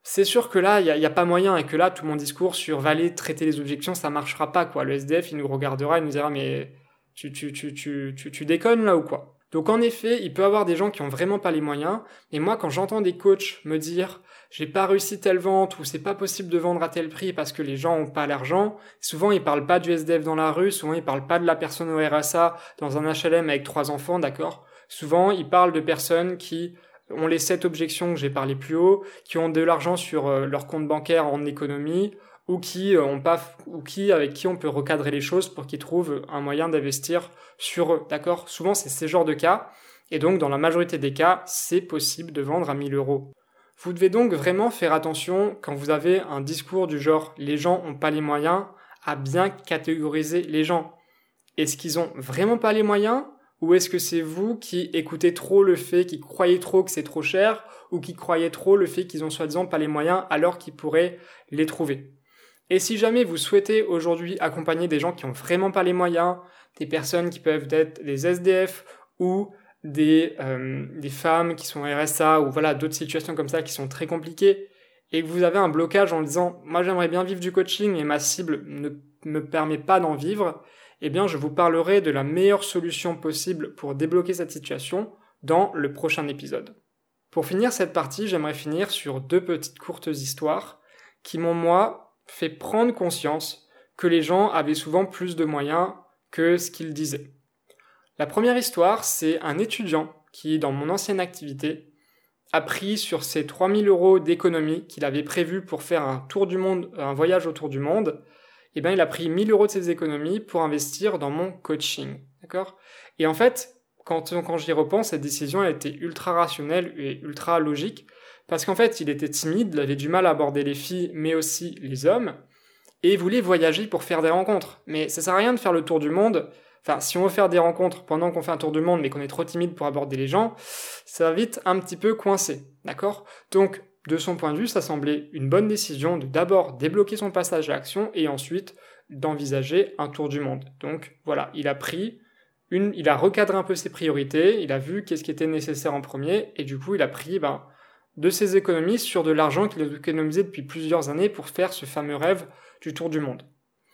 c'est sûr que là, il n'y a, a, pas moyen et que là, tout mon discours sur valer, traiter les objections, ça marchera pas, quoi. Le SDF, il nous regardera, il nous dira, mais tu, tu, tu, tu, tu, tu déconnes là ou quoi? Donc en effet, il peut y avoir des gens qui ont vraiment pas les moyens, et moi quand j'entends des coachs me dire j'ai pas réussi telle vente ou c'est pas possible de vendre à tel prix parce que les gens ont pas l'argent, souvent ils parlent pas du SDF dans la rue, souvent ils parlent pas de la personne au RSA dans un HLM avec trois enfants, d'accord? Souvent ils parlent de personnes qui ont les sept objections que j'ai parlé plus haut, qui ont de l'argent sur euh, leur compte bancaire en économie, ou qui euh, ont pas, ou qui, avec qui on peut recadrer les choses pour qu'ils trouvent un moyen d'investir sur eux. D'accord? Souvent, c'est ces genres de cas. Et donc, dans la majorité des cas, c'est possible de vendre à 1000 euros. Vous devez donc vraiment faire attention quand vous avez un discours du genre les gens ont pas les moyens à bien catégoriser les gens. Est-ce qu'ils ont vraiment pas les moyens? Ou est-ce que c'est vous qui écoutez trop le fait, qui croyez trop que c'est trop cher, ou qui croyez trop le fait qu'ils ont soi-disant pas les moyens alors qu'ils pourraient les trouver? Et si jamais vous souhaitez aujourd'hui accompagner des gens qui ont vraiment pas les moyens, des personnes qui peuvent être des SDF ou des, euh, des femmes qui sont RSA ou voilà d'autres situations comme ça qui sont très compliquées et que vous avez un blocage en disant moi j'aimerais bien vivre du coaching et ma cible ne me permet pas d'en vivre, eh bien je vous parlerai de la meilleure solution possible pour débloquer cette situation dans le prochain épisode. Pour finir cette partie, j'aimerais finir sur deux petites courtes histoires qui m'ont moi fait prendre conscience que les gens avaient souvent plus de moyens que ce qu'ils disaient. La première histoire, c'est un étudiant qui, dans mon ancienne activité, a pris sur ses 3000 euros d'économie qu'il avait prévu pour faire un tour du monde, un voyage autour du monde, eh ben, il a pris 1000 euros de ses économies pour investir dans mon coaching. D'accord? Et en fait, quand, quand j'y repense, cette décision, a été ultra rationnelle et ultra logique. Parce qu'en fait, il était timide, il avait du mal à aborder les filles, mais aussi les hommes. Et il voulait voyager pour faire des rencontres. Mais ça sert à rien de faire le tour du monde Enfin, si on veut faire des rencontres pendant qu'on fait un tour du monde mais qu'on est trop timide pour aborder les gens, ça va vite un petit peu coincer, d'accord? Donc, de son point de vue, ça semblait une bonne décision de d'abord débloquer son passage à l'action et ensuite d'envisager un tour du monde. Donc, voilà, il a pris une, il a recadré un peu ses priorités, il a vu qu'est-ce qui était nécessaire en premier et du coup, il a pris, ben, de ses économies sur de l'argent qu'il a économisé depuis plusieurs années pour faire ce fameux rêve du tour du monde.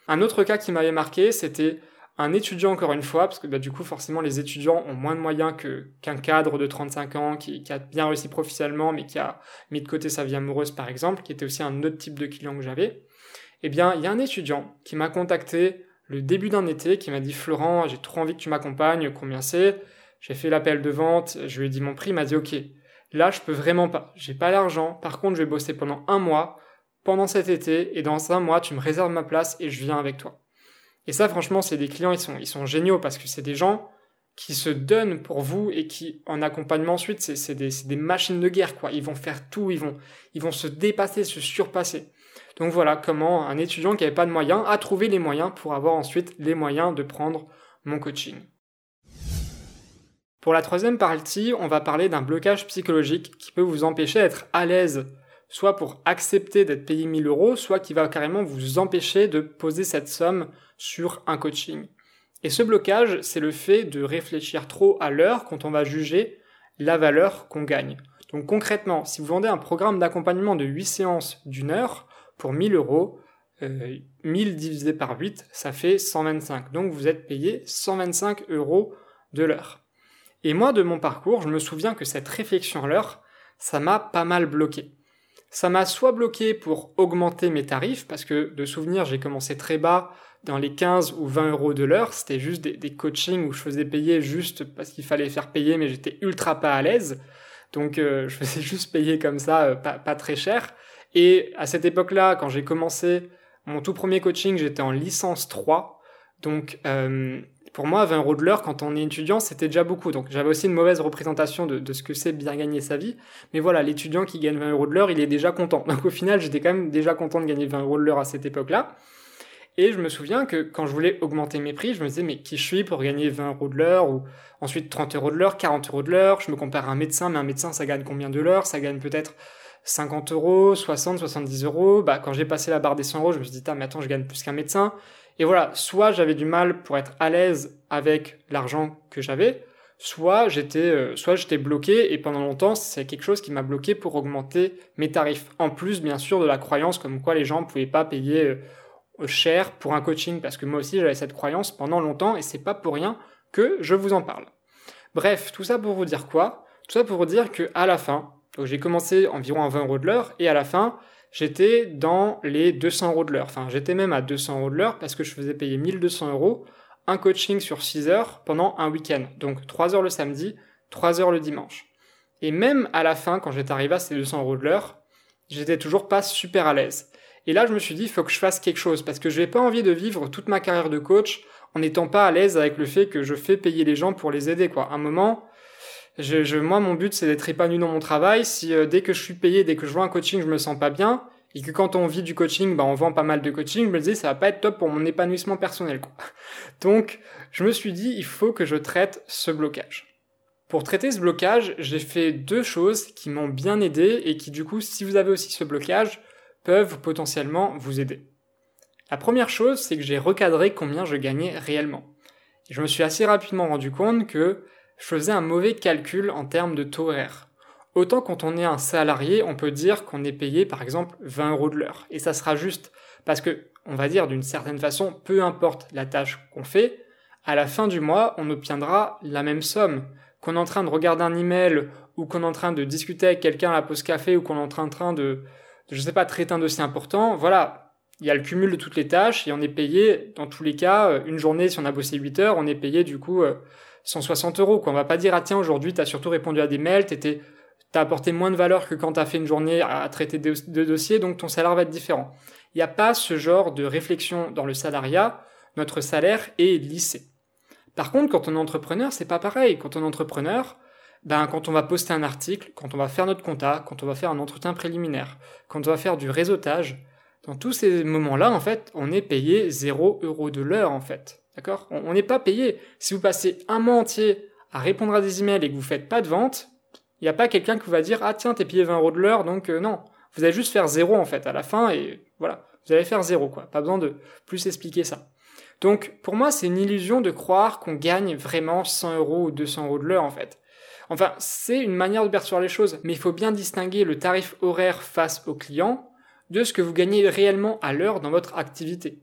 Un autre cas qui m'avait marqué, c'était un étudiant encore une fois, parce que bah, du coup forcément les étudiants ont moins de moyens que qu'un cadre de 35 ans qui, qui, a bien réussi professionnellement mais qui a mis de côté sa vie amoureuse par exemple, qui était aussi un autre type de client que j'avais. Eh bien, il y a un étudiant qui m'a contacté le début d'un été, qui m'a dit Florent, j'ai trop envie que tu m'accompagnes, combien c'est? J'ai fait l'appel de vente, je lui ai dit mon prix, il m'a dit ok, là je peux vraiment pas, j'ai pas l'argent, par contre je vais bosser pendant un mois, pendant cet été, et dans un mois tu me réserves ma place et je viens avec toi. Et ça, franchement, c'est des clients, ils sont, ils sont géniaux parce que c'est des gens qui se donnent pour vous et qui, en accompagnement ensuite, c'est des, des, machines de guerre, quoi. Ils vont faire tout, ils vont, ils vont se dépasser, se surpasser. Donc voilà comment un étudiant qui n'avait pas de moyens a trouvé les moyens pour avoir ensuite les moyens de prendre mon coaching. Pour la troisième partie, on va parler d'un blocage psychologique qui peut vous empêcher d'être à l'aise soit pour accepter d'être payé 1000 euros, soit qui va carrément vous empêcher de poser cette somme sur un coaching. Et ce blocage, c'est le fait de réfléchir trop à l'heure quand on va juger la valeur qu'on gagne. Donc concrètement, si vous vendez un programme d'accompagnement de 8 séances d'une heure pour 1000 euros, 1000 euh, divisé par 8, ça fait 125. Donc vous êtes payé 125 euros de l'heure. Et moi, de mon parcours, je me souviens que cette réflexion à l'heure, ça m'a pas mal bloqué ça m'a soit bloqué pour augmenter mes tarifs, parce que de souvenir, j'ai commencé très bas, dans les 15 ou 20 euros de l'heure, c'était juste des, coachings où je faisais payer juste parce qu'il fallait faire payer, mais j'étais ultra pas à l'aise. Donc euh, je faisais juste payer comme ça, euh, pas, pas, très cher. Et à cette époque-là, quand j'ai commencé mon tout premier coaching, j'étais en licence 3. Donc euh, pour moi, 20 euros de l'heure, quand on est étudiant, c'était déjà beaucoup. Donc j'avais aussi une mauvaise représentation de, ce que c'est bien gagner sa vie. Mais voilà, l'étudiant qui gagne 20 euros de l'heure, il est déjà content. Donc au final, j'étais quand même déjà content de gagner 20 euros de l'heure à cette époque-là. Et je me souviens que quand je voulais augmenter mes prix, je me disais, mais qui je suis pour gagner 20 euros de l'heure ou ensuite 30 euros de l'heure, 40 euros de l'heure? Je me compare à un médecin, mais un médecin, ça gagne combien de l'heure? Ça gagne peut-être 50 euros, 60, 70 euros. Bah, quand j'ai passé la barre des 100 euros, je me suis dit, ah, mais attends, je gagne plus qu'un médecin. Et voilà, soit j'avais du mal pour être à l'aise avec l'argent que j'avais, soit j'étais euh, soit j'étais bloqué et pendant longtemps c'est quelque chose qui m'a bloqué pour augmenter mes tarifs. En plus bien sûr de la croyance comme quoi les gens ne pouvaient pas payer euh, cher pour un coaching parce que moi aussi j'avais cette croyance pendant longtemps et c'est pas pour rien que je vous en parle. Bref, tout ça pour vous dire quoi? Tout ça pour vous dire que à la fin, j'ai commencé environ à 20 euros de l'heure et à la fin j'étais dans les 200 euros de l'heure. Enfin, j'étais même à 200 euros de l'heure parce que je faisais payer 1200 euros un coaching sur 6 heures pendant un week-end. Donc 3 heures le samedi, 3 heures le dimanche. Et même à la fin, quand j'étais arrivé à ces 200 euros de l'heure, j'étais toujours pas super à l'aise. Et là, je me suis dit, il faut que je fasse quelque chose parce que je n'ai pas envie de vivre toute ma carrière de coach en n'étant pas à l'aise avec le fait que je fais payer les gens pour les aider, quoi. À un moment, je, moi, mon but, c'est d'être épanoui dans mon travail. Si euh, dès que je suis payé, dès que je vois un coaching, je me sens pas bien, et que quand on vit du coaching, bah, on vend pas mal de coaching, je me disais, ça va pas être top pour mon épanouissement personnel, quoi. Donc, je me suis dit, il faut que je traite ce blocage. Pour traiter ce blocage, j'ai fait deux choses qui m'ont bien aidé et qui, du coup, si vous avez aussi ce blocage, peuvent potentiellement vous aider. La première chose, c'est que j'ai recadré combien je gagnais réellement. Je me suis assez rapidement rendu compte que je faisais un mauvais calcul en termes de taux horaire. Autant quand on est un salarié, on peut dire qu'on est payé par exemple 20 euros de l'heure. Et ça sera juste parce que, on va dire d'une certaine façon, peu importe la tâche qu'on fait, à la fin du mois, on obtiendra la même somme. Qu'on est en train de regarder un email ou qu'on est en train de discuter avec quelqu'un à la pause café ou qu'on est en train de, je sais pas, traiter un dossier important, voilà, il y a le cumul de toutes les tâches et on est payé, dans tous les cas, euh, une journée, si on a bossé 8 heures, on est payé du coup 160 euh, euros. Quoi. On va pas dire, ah tiens, aujourd'hui, tu as surtout répondu à des mails, tu as apporté moins de valeur que quand tu as fait une journée à traiter de, de dossiers, donc ton salaire va être différent. Il n'y a pas ce genre de réflexion dans le salariat. Notre salaire est lissé. Par contre, quand on est entrepreneur, c'est pas pareil. Quand on est entrepreneur, ben, quand on va poster un article, quand on va faire notre compta, quand on va faire un entretien préliminaire, quand on va faire du réseautage, dans tous ces moments-là, en fait, on est payé 0 euros de l'heure, en fait. D'accord? On n'est pas payé. Si vous passez un mois entier à répondre à des emails et que vous faites pas de vente, il n'y a pas quelqu'un qui va dire Ah tiens, t'es payé 20 euros de l'heure, donc euh, non. Vous allez juste faire zéro, en fait, à la fin, et voilà. Vous allez faire zéro, quoi. Pas besoin de plus expliquer ça. Donc, pour moi, c'est une illusion de croire qu'on gagne vraiment 100 euros ou 200 euros de l'heure, en fait. Enfin, c'est une manière de percevoir les choses, mais il faut bien distinguer le tarif horaire face au client de ce que vous gagnez réellement à l'heure dans votre activité.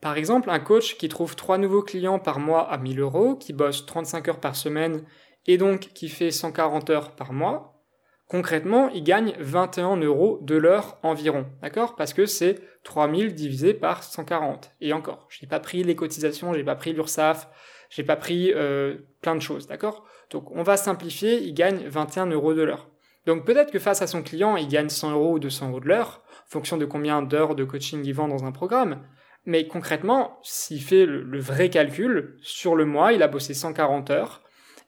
Par exemple, un coach qui trouve trois nouveaux clients par mois à 1000 euros, qui bosse 35 heures par semaine et donc qui fait 140 heures par mois, concrètement, il gagne 21 euros de l'heure environ, d'accord? Parce que c'est 3000 divisé par 140. Et encore, je n'ai pas pris les cotisations, j'ai pas pris l'URSSAF, j'ai pas pris euh, plein de choses, d'accord? Donc on va simplifier, il gagne 21 euros de l'heure. Donc peut-être que face à son client, il gagne 100 euros ou 200 euros de l'heure, fonction de combien d'heures de coaching il vend dans un programme. Mais concrètement, s'il fait le, vrai calcul, sur le mois, il a bossé 140 heures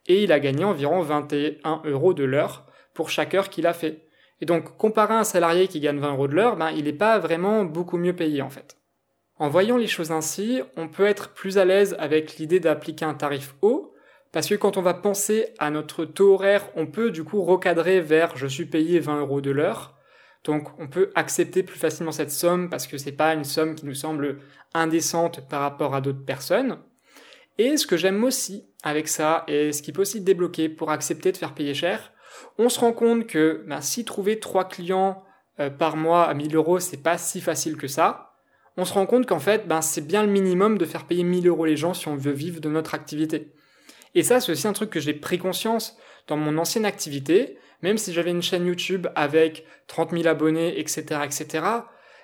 et il a gagné environ 21 euros de l'heure pour chaque heure qu'il a fait. Et donc, comparé à un salarié qui gagne 20 euros de l'heure, ben, il n'est pas vraiment beaucoup mieux payé en fait. En voyant les choses ainsi, on peut être plus à l'aise avec l'idée d'appliquer un tarif haut, parce que quand on va penser à notre taux horaire, on peut du coup recadrer vers je suis payé 20 euros de l'heure. Donc on peut accepter plus facilement cette somme parce que c'est pas une somme qui nous semble indécente par rapport à d'autres personnes. Et ce que j'aime aussi avec ça, et ce qui peut aussi débloquer pour accepter de faire payer cher, on se rend compte que ben, si trouver 3 clients euh, par mois à 1000 euros, c'est pas si facile que ça. On se rend compte qu'en fait, ben, c'est bien le minimum de faire payer 1000 euros les gens si on veut vivre de notre activité. Et ça, c'est aussi un truc que j'ai pris conscience dans mon ancienne activité, même si j'avais une chaîne YouTube avec 30 000 abonnés, etc., etc.,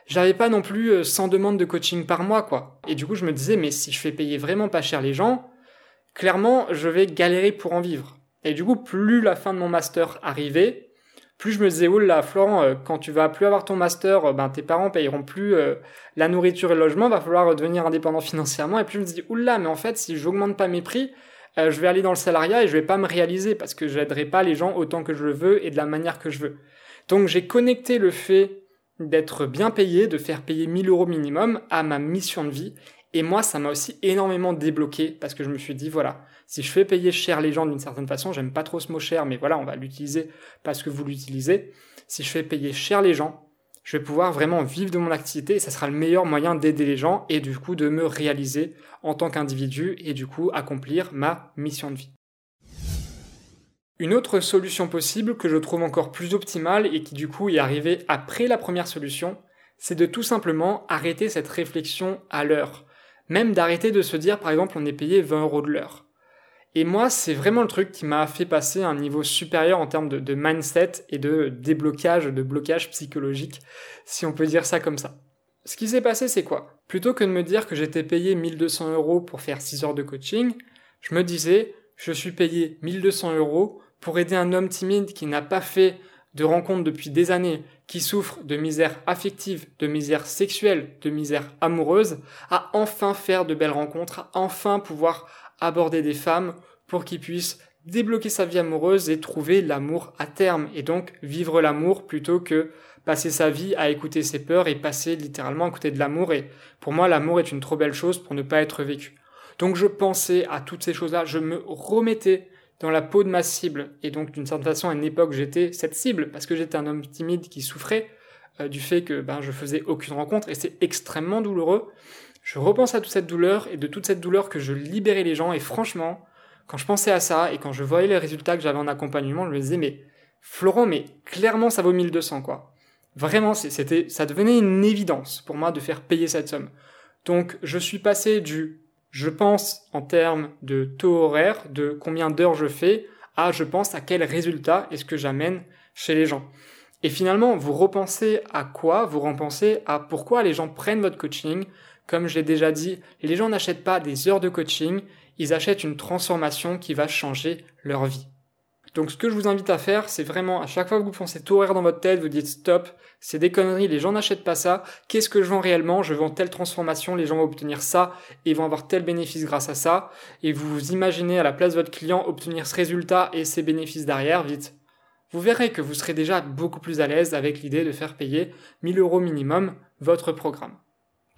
j'avais pas non plus 100 euh, demandes de coaching par mois, quoi. Et du coup, je me disais, mais si je fais payer vraiment pas cher les gens, clairement, je vais galérer pour en vivre. Et du coup, plus la fin de mon master arrivait, plus je me disais, oh là, Florent, euh, quand tu vas plus avoir ton master, euh, ben, tes parents payeront plus la nourriture et le logement, va falloir devenir indépendant financièrement. Et puis je me dis, oula, mais en fait, si j'augmente pas mes prix, euh, je vais aller dans le salariat et je vais pas me réaliser parce que j'aiderai pas les gens autant que je le veux et de la manière que je veux. Donc j'ai connecté le fait d'être bien payé, de faire payer 1000 euros minimum à ma mission de vie. Et moi, ça m'a aussi énormément débloqué parce que je me suis dit, voilà, si je fais payer cher les gens d'une certaine façon, j'aime pas trop ce mot cher, mais voilà, on va l'utiliser parce que vous l'utilisez. Si je fais payer cher les gens, je vais pouvoir vraiment vivre de mon activité et ça sera le meilleur moyen d'aider les gens et du coup de me réaliser en tant qu'individu et du coup accomplir ma mission de vie. Une autre solution possible que je trouve encore plus optimale et qui du coup est arrivée après la première solution, c'est de tout simplement arrêter cette réflexion à l'heure. Même d'arrêter de se dire par exemple on est payé 20 euros de l'heure. Et moi, c'est vraiment le truc qui m'a fait passer à un niveau supérieur en termes de, mindset et de déblocage, de blocage psychologique, si on peut dire ça comme ça. Ce qui s'est passé, c'est quoi? Plutôt que de me dire que j'étais payé 1200 euros pour faire 6 heures de coaching, je me disais, je suis payé 1200 euros pour aider un homme timide qui n'a pas fait de rencontres depuis des années, qui souffre de misère affective, de misère sexuelle, de misère amoureuse, à enfin faire de belles rencontres, à enfin pouvoir aborder des femmes pour qu'il puisse débloquer sa vie amoureuse et trouver l'amour à terme, et donc vivre l'amour plutôt que passer sa vie à écouter ses peurs et passer littéralement à côté de l'amour. Et pour moi, l'amour est une trop belle chose pour ne pas être vécu. Donc je pensais à toutes ces choses-là, je me remettais dans la peau de ma cible. Et donc d'une certaine façon, à une époque, j'étais cette cible, parce que j'étais un homme timide qui souffrait euh, du fait que ben, je faisais aucune rencontre, et c'est extrêmement douloureux. Je repense à toute cette douleur, et de toute cette douleur que je libérais les gens, et franchement, quand je pensais à ça, et quand je voyais les résultats que j'avais en accompagnement, je me disais, mais Florent, mais clairement ça vaut 1200 quoi. Vraiment, c'était, ça devenait une évidence pour moi de faire payer cette somme. Donc, je suis passé du je pense en termes de taux horaire, de combien d'heures je fais, à je pense à quel résultat est-ce que j'amène chez les gens. Et finalement, vous repensez à quoi? Vous repensez à pourquoi les gens prennent votre coaching? Comme je l'ai déjà dit, les gens n'achètent pas des heures de coaching, ils achètent une transformation qui va changer leur vie. Donc ce que je vous invite à faire, c'est vraiment à chaque fois que vous pensez tout horaire dans votre tête, vous dites stop, c'est des conneries, les gens n'achètent pas ça, qu'est-ce que je vends réellement? Je vends telle transformation, les gens vont obtenir ça, et vont avoir tel bénéfice grâce à ça, et vous vous imaginez à la place de votre client obtenir ce résultat et ses bénéfices derrière, vite. Vous verrez que vous serez déjà beaucoup plus à l'aise avec l'idée de faire payer 1000 euros minimum votre programme.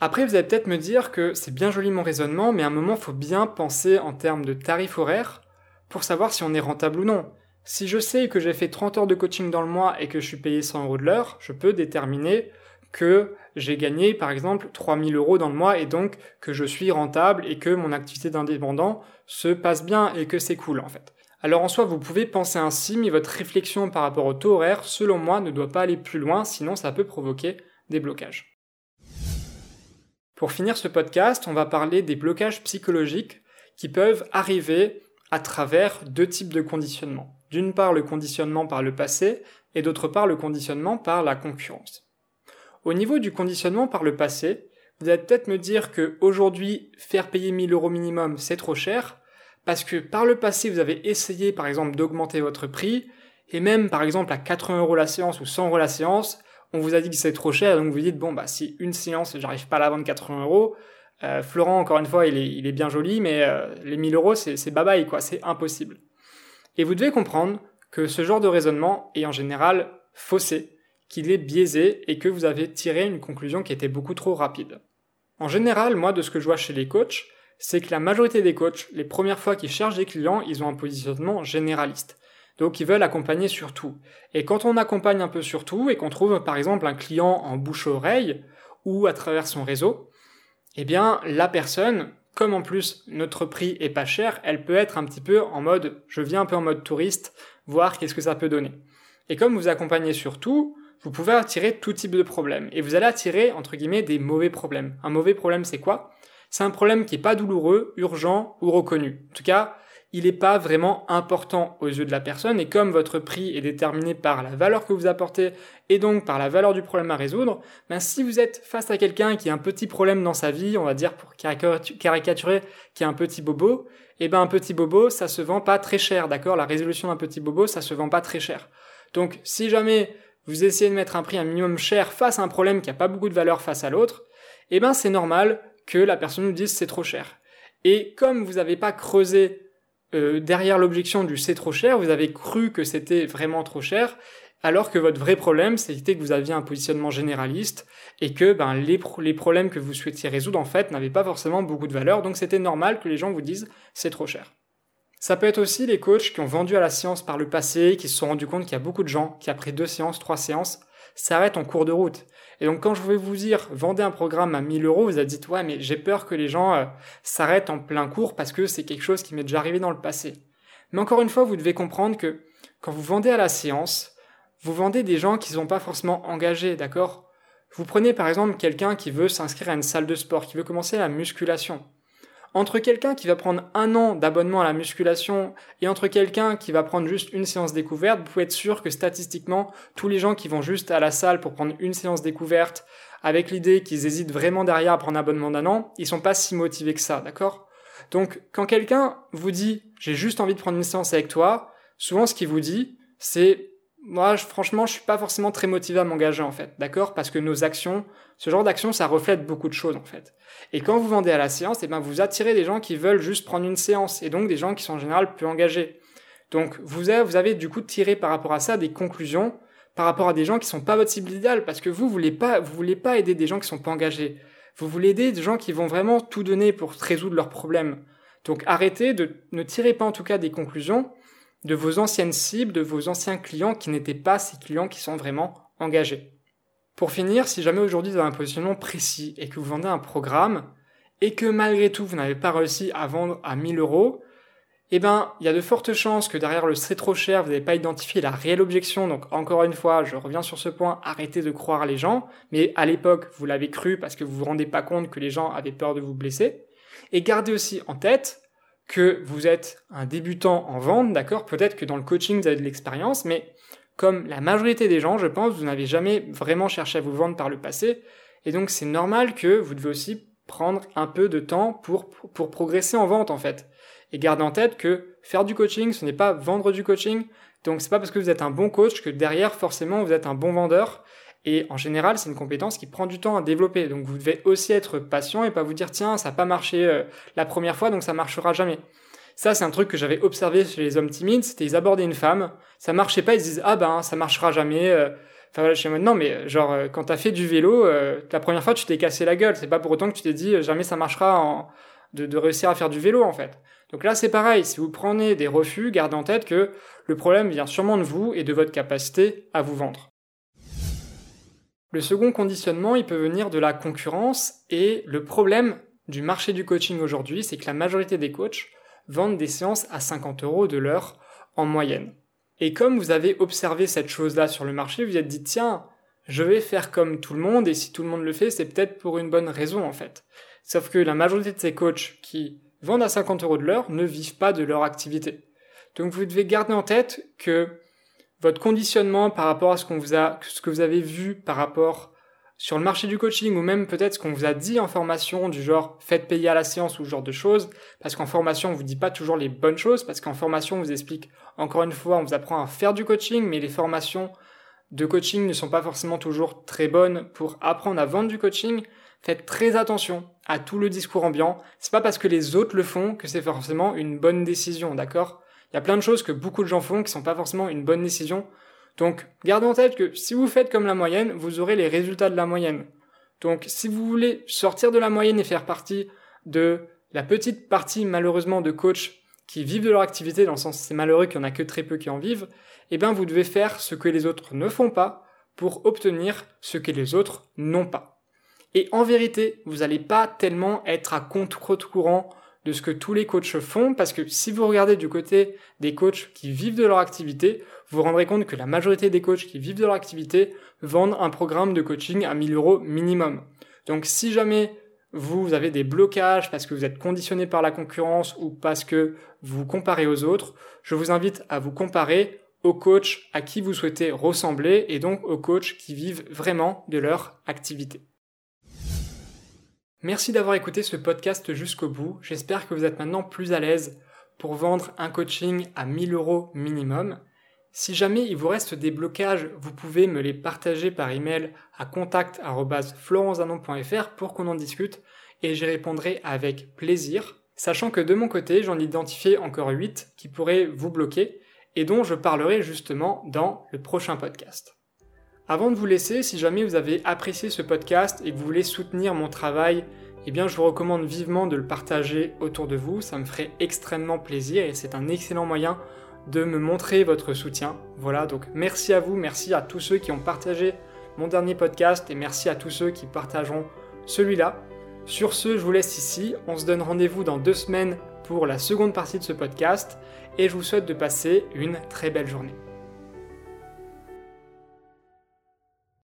Après, vous allez peut-être me dire que c'est bien joli mon raisonnement, mais à un moment, il faut bien penser en termes de tarifs horaires pour savoir si on est rentable ou non. Si je sais que j'ai fait 30 heures de coaching dans le mois et que je suis payé 100 euros de l'heure, je peux déterminer que j'ai gagné par exemple 3000 euros dans le mois et donc que je suis rentable et que mon activité d'indépendant se passe bien et que c'est cool en fait. Alors en soi, vous pouvez penser ainsi, mais votre réflexion par rapport au taux horaire, selon moi, ne doit pas aller plus loin, sinon ça peut provoquer des blocages. Pour finir ce podcast, on va parler des blocages psychologiques qui peuvent arriver à travers deux types de conditionnement. D'une part le conditionnement par le passé et d'autre part le conditionnement par la concurrence. Au niveau du conditionnement par le passé, vous allez peut-être me dire que aujourd'hui faire payer 1000 euros minimum c'est trop cher parce que par le passé vous avez essayé par exemple d'augmenter votre prix et même par exemple à 80 euros la séance ou 100 euros la séance, on vous a dit que c'est trop cher donc vous dites bon bah si une séance j'arrive pas à la vendre 80 euros, euh, Florent encore une fois il est, bien joli mais euh, les 1000 euros c'est bye bye quoi, c'est impossible. Et vous devez comprendre que ce genre de raisonnement est en général faussé, qu'il est biaisé et que vous avez tiré une conclusion qui était beaucoup trop rapide. En général, moi, de ce que je vois chez les coachs, c'est que la majorité des coachs, les premières fois qu'ils cherchent des clients, ils ont un positionnement généraliste. Donc ils veulent accompagner sur tout. Et quand on accompagne un peu sur tout et qu'on trouve par exemple un client en bouche-oreille ou à travers son réseau, eh bien la personne, comme en plus notre prix est pas cher, elle peut être un petit peu en mode, je viens un peu en mode touriste, voir qu'est-ce que ça peut donner. Et comme vous accompagnez sur tout, vous pouvez attirer tout type de problèmes. Et vous allez attirer, entre guillemets, des mauvais problèmes. Un mauvais problème, c'est quoi? C'est un problème qui est pas douloureux, urgent ou reconnu. En tout cas, il n'est pas vraiment important aux yeux de la personne et comme votre prix est déterminé par la valeur que vous apportez et donc par la valeur du problème à résoudre, ben si vous êtes face à quelqu'un qui a un petit problème dans sa vie, on va dire pour caricaturer, qui a un petit bobo, et eh ben un petit bobo, ça se vend pas très cher, d'accord? La résolution d'un petit bobo, ça se vend pas très cher. Donc si jamais vous essayez de mettre un prix un minimum cher face à un problème qui a pas beaucoup de valeur face à l'autre, eh ben c'est normal que la personne nous dise c'est trop cher. Et comme vous n'avez pas creusé euh, derrière l'objection du c'est trop cher, vous avez cru que c'était vraiment trop cher, alors que votre vrai problème, c'était que vous aviez un positionnement généraliste et que ben, les, les problèmes que vous souhaitiez résoudre, en fait, n'avaient pas forcément beaucoup de valeur, donc c'était normal que les gens vous disent c'est trop cher. Ça peut être aussi les coachs qui ont vendu à la science par le passé, qui se sont rendus compte qu'il y a beaucoup de gens qui, après deux séances, trois séances, s'arrêtent en cours de route. Et donc quand je vais vous dire vendez un programme à 1000 euros, vous avez dit ouais mais j'ai peur que les gens euh, s'arrêtent en plein cours parce que c'est quelque chose qui m'est déjà arrivé dans le passé. Mais encore une fois, vous devez comprendre que quand vous vendez à la séance, vous vendez des gens qui ne sont pas forcément engagés, d'accord? Vous prenez par exemple quelqu'un qui veut s'inscrire à une salle de sport, qui veut commencer la musculation entre quelqu'un qui va prendre un an d'abonnement à la musculation et entre quelqu'un qui va prendre juste une séance découverte, vous pouvez être sûr que statistiquement, tous les gens qui vont juste à la salle pour prendre une séance découverte, avec l'idée qu'ils hésitent vraiment derrière à prendre un abonnement d'un an, ils sont pas si motivés que ça, d'accord? Donc, quand quelqu'un vous dit, j'ai juste envie de prendre une séance avec toi, souvent ce qu'il vous dit, c'est moi, franchement, je suis pas forcément très motivé à m'engager en fait, d'accord? Parce que nos actions, ce genre d'action, ça reflète beaucoup de choses en fait. Et quand vous vendez à la séance, eh ben vous attirez des gens qui veulent juste prendre une séance, et donc des gens qui sont en général peu engagés. Donc vous avez, vous avez du coup tiré par rapport à ça des conclusions par rapport à des gens qui sont pas votre cible idéale, parce que vous voulez pas, vous voulez pas aider des gens qui sont pas engagés. Vous voulez aider des gens qui vont vraiment tout donner pour résoudre leurs problèmes. Donc arrêtez de, ne tirez pas en tout cas des conclusions de vos anciennes cibles, de vos anciens clients qui n'étaient pas ces clients qui sont vraiment engagés. Pour finir, si jamais aujourd'hui vous avez un positionnement précis et que vous vendez un programme et que malgré tout vous n'avez pas réussi à vendre à 1000 euros, eh ben, il y a de fortes chances que derrière le c'est trop cher, vous n'avez pas identifié la réelle objection. Donc, encore une fois, je reviens sur ce point, arrêtez de croire les gens. Mais à l'époque, vous l'avez cru parce que vous vous rendez pas compte que les gens avaient peur de vous blesser. Et gardez aussi en tête que vous êtes un débutant en vente, d'accord Peut-être que dans le coaching, vous avez de l'expérience, mais comme la majorité des gens, je pense, vous n'avez jamais vraiment cherché à vous vendre par le passé. Et donc, c'est normal que vous devez aussi prendre un peu de temps pour, pour progresser en vente, en fait. Et gardez en tête que faire du coaching, ce n'est pas vendre du coaching. Donc c'est pas parce que vous êtes un bon coach que derrière forcément vous êtes un bon vendeur. Et en général, c'est une compétence qui prend du temps à développer. Donc vous devez aussi être patient et pas vous dire tiens, ça n'a pas marché euh, la première fois, donc ça marchera jamais. Ça, c'est un truc que j'avais observé chez les hommes timides, c'était ils abordaient une femme, ça marchait pas, ils se disent ah ben ça marchera jamais. Euh. Enfin voilà, je suis non mais genre euh, quand t'as fait du vélo, la première fois tu t'es cassé la gueule, c'est pas pour autant que tu t'es dit jamais ça marchera en... de, de réussir à faire du vélo en fait. Donc là, c'est pareil, si vous prenez des refus, gardez en tête que le problème vient sûrement de vous et de votre capacité à vous vendre. Le second conditionnement, il peut venir de la concurrence et le problème du marché du coaching aujourd'hui, c'est que la majorité des coachs vendent des séances à 50 euros de l'heure en moyenne. Et comme vous avez observé cette chose-là sur le marché, vous vous êtes dit, tiens, je vais faire comme tout le monde, et si tout le monde le fait, c'est peut-être pour une bonne raison en fait. Sauf que la majorité de ces coachs qui vendent à 50 euros de l'heure ne vivent pas de leur activité. Donc vous devez garder en tête que votre conditionnement par rapport à ce qu'on vous a, ce que vous avez vu par rapport sur le marché du coaching ou même peut-être ce qu'on vous a dit en formation du genre faites payer à la séance ou ce genre de choses. Parce qu'en formation on vous dit pas toujours les bonnes choses parce qu'en formation on vous explique encore une fois on vous apprend à faire du coaching mais les formations de coaching ne sont pas forcément toujours très bonnes pour apprendre à vendre du coaching. Faites très attention à tout le discours ambiant. C'est pas parce que les autres le font que c'est forcément une bonne décision, d'accord? Il y a plein de choses que beaucoup de gens font qui sont pas forcément une bonne décision. Donc, gardez en tête que si vous faites comme la moyenne, vous aurez les résultats de la moyenne. Donc, si vous voulez sortir de la moyenne et faire partie de la petite partie, malheureusement, de coachs qui vivent de leur activité, dans le sens c'est malheureux qu'il y en a que très peu qui en vivent, eh bien, vous devez faire ce que les autres ne font pas pour obtenir ce que les autres n'ont pas. Et en vérité, vous n'allez pas tellement être à contre-courant de ce que tous les coachs font, parce que si vous regardez du côté des coachs qui vivent de leur activité, vous vous rendrez compte que la majorité des coachs qui vivent de leur activité vendent un programme de coaching à 1000 euros minimum. Donc si jamais vous avez des blocages parce que vous êtes conditionné par la concurrence ou parce que vous vous comparez aux autres, je vous invite à vous comparer aux coachs à qui vous souhaitez ressembler et donc aux coachs qui vivent vraiment de leur activité. Merci d'avoir écouté ce podcast jusqu'au bout. J'espère que vous êtes maintenant plus à l'aise pour vendre un coaching à 1000 euros minimum. Si jamais il vous reste des blocages, vous pouvez me les partager par email à contact.florenzanon.fr pour qu'on en discute et j'y répondrai avec plaisir, sachant que de mon côté, j'en identifié encore 8 qui pourraient vous bloquer et dont je parlerai justement dans le prochain podcast. Avant de vous laisser, si jamais vous avez apprécié ce podcast et que vous voulez soutenir mon travail, eh bien je vous recommande vivement de le partager autour de vous, ça me ferait extrêmement plaisir et c'est un excellent moyen de me montrer votre soutien. Voilà, donc merci à vous, merci à tous ceux qui ont partagé mon dernier podcast et merci à tous ceux qui partageront celui-là. Sur ce, je vous laisse ici, on se donne rendez-vous dans deux semaines pour la seconde partie de ce podcast et je vous souhaite de passer une très belle journée.